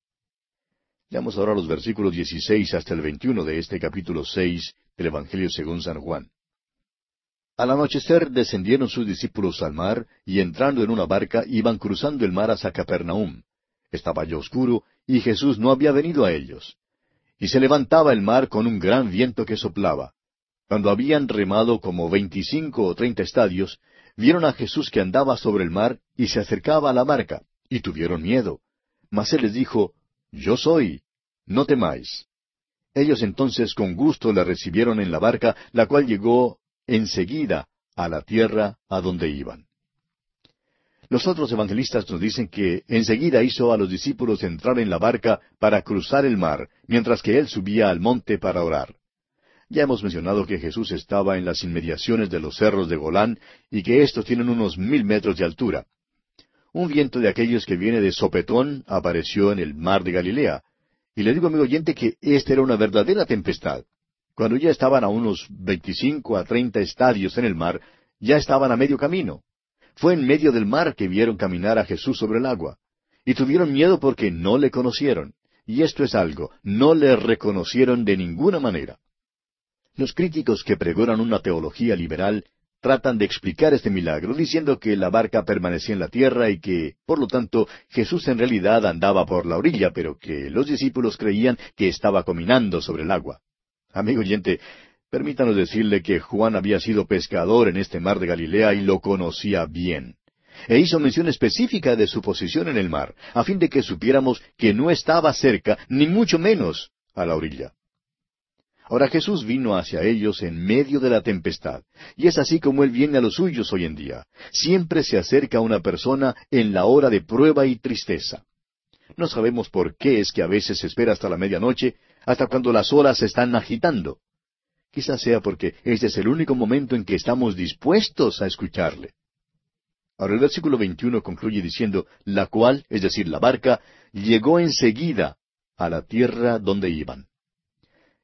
Leamos ahora los versículos 16 hasta el 21 de este capítulo 6 del Evangelio según San Juan. Al anochecer descendieron sus discípulos al mar, y entrando en una barca iban cruzando el mar hacia Capernaum. Estaba ya oscuro, y Jesús no había venido a ellos. Y se levantaba el mar con un gran viento que soplaba. Cuando habían remado como veinticinco o treinta estadios, vieron a Jesús que andaba sobre el mar y se acercaba a la barca, y tuvieron miedo. Mas él les dijo, Yo soy, no temáis. Ellos entonces con gusto le recibieron en la barca, la cual llegó enseguida a la tierra a donde iban. Los otros evangelistas nos dicen que enseguida hizo a los discípulos entrar en la barca para cruzar el mar, mientras que él subía al monte para orar. Ya hemos mencionado que Jesús estaba en las inmediaciones de los cerros de Golán y que estos tienen unos mil metros de altura. Un viento de aquellos que viene de sopetón apareció en el mar de Galilea. Y le digo, amigo oyente, que esta era una verdadera tempestad. Cuando ya estaban a unos veinticinco a treinta estadios en el mar, ya estaban a medio camino. Fue en medio del mar que vieron caminar a Jesús sobre el agua. Y tuvieron miedo porque no le conocieron. Y esto es algo, no le reconocieron de ninguna manera. Los críticos que pregonan una teología liberal tratan de explicar este milagro diciendo que la barca permanecía en la tierra y que, por lo tanto, Jesús en realidad andaba por la orilla, pero que los discípulos creían que estaba caminando sobre el agua. Amigo oyente, permítanos decirle que Juan había sido pescador en este mar de Galilea y lo conocía bien. E hizo mención específica de su posición en el mar, a fin de que supiéramos que no estaba cerca, ni mucho menos a la orilla. Ahora Jesús vino hacia ellos en medio de la tempestad, y es así como Él viene a los suyos hoy en día. Siempre se acerca a una persona en la hora de prueba y tristeza. No sabemos por qué es que a veces se espera hasta la medianoche, hasta cuando las olas se están agitando. Quizás sea porque este es el único momento en que estamos dispuestos a escucharle. Ahora el versículo 21 concluye diciendo, la cual, es decir, la barca, llegó enseguida a la tierra donde iban.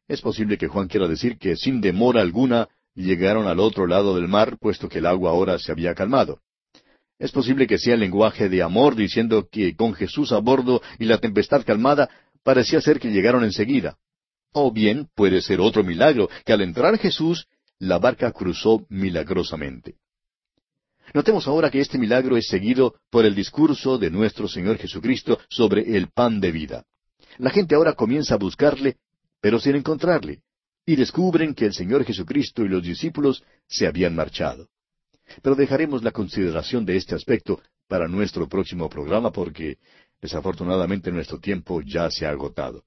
Es posible que Juan quiera decir que sin demora alguna llegaron al otro lado del mar, puesto que el agua ahora se había calmado. Es posible que sea el lenguaje de amor diciendo que con Jesús a bordo y la tempestad calmada parecía ser que llegaron enseguida. O bien puede ser otro milagro, que al entrar Jesús, la barca cruzó milagrosamente. Notemos ahora que este milagro es seguido por el discurso de nuestro Señor Jesucristo sobre el pan de vida. La gente ahora comienza a buscarle pero sin encontrarle, y descubren que el Señor Jesucristo y los discípulos se habían marchado. Pero dejaremos la consideración de este aspecto para nuestro próximo programa porque desafortunadamente nuestro tiempo ya se ha agotado.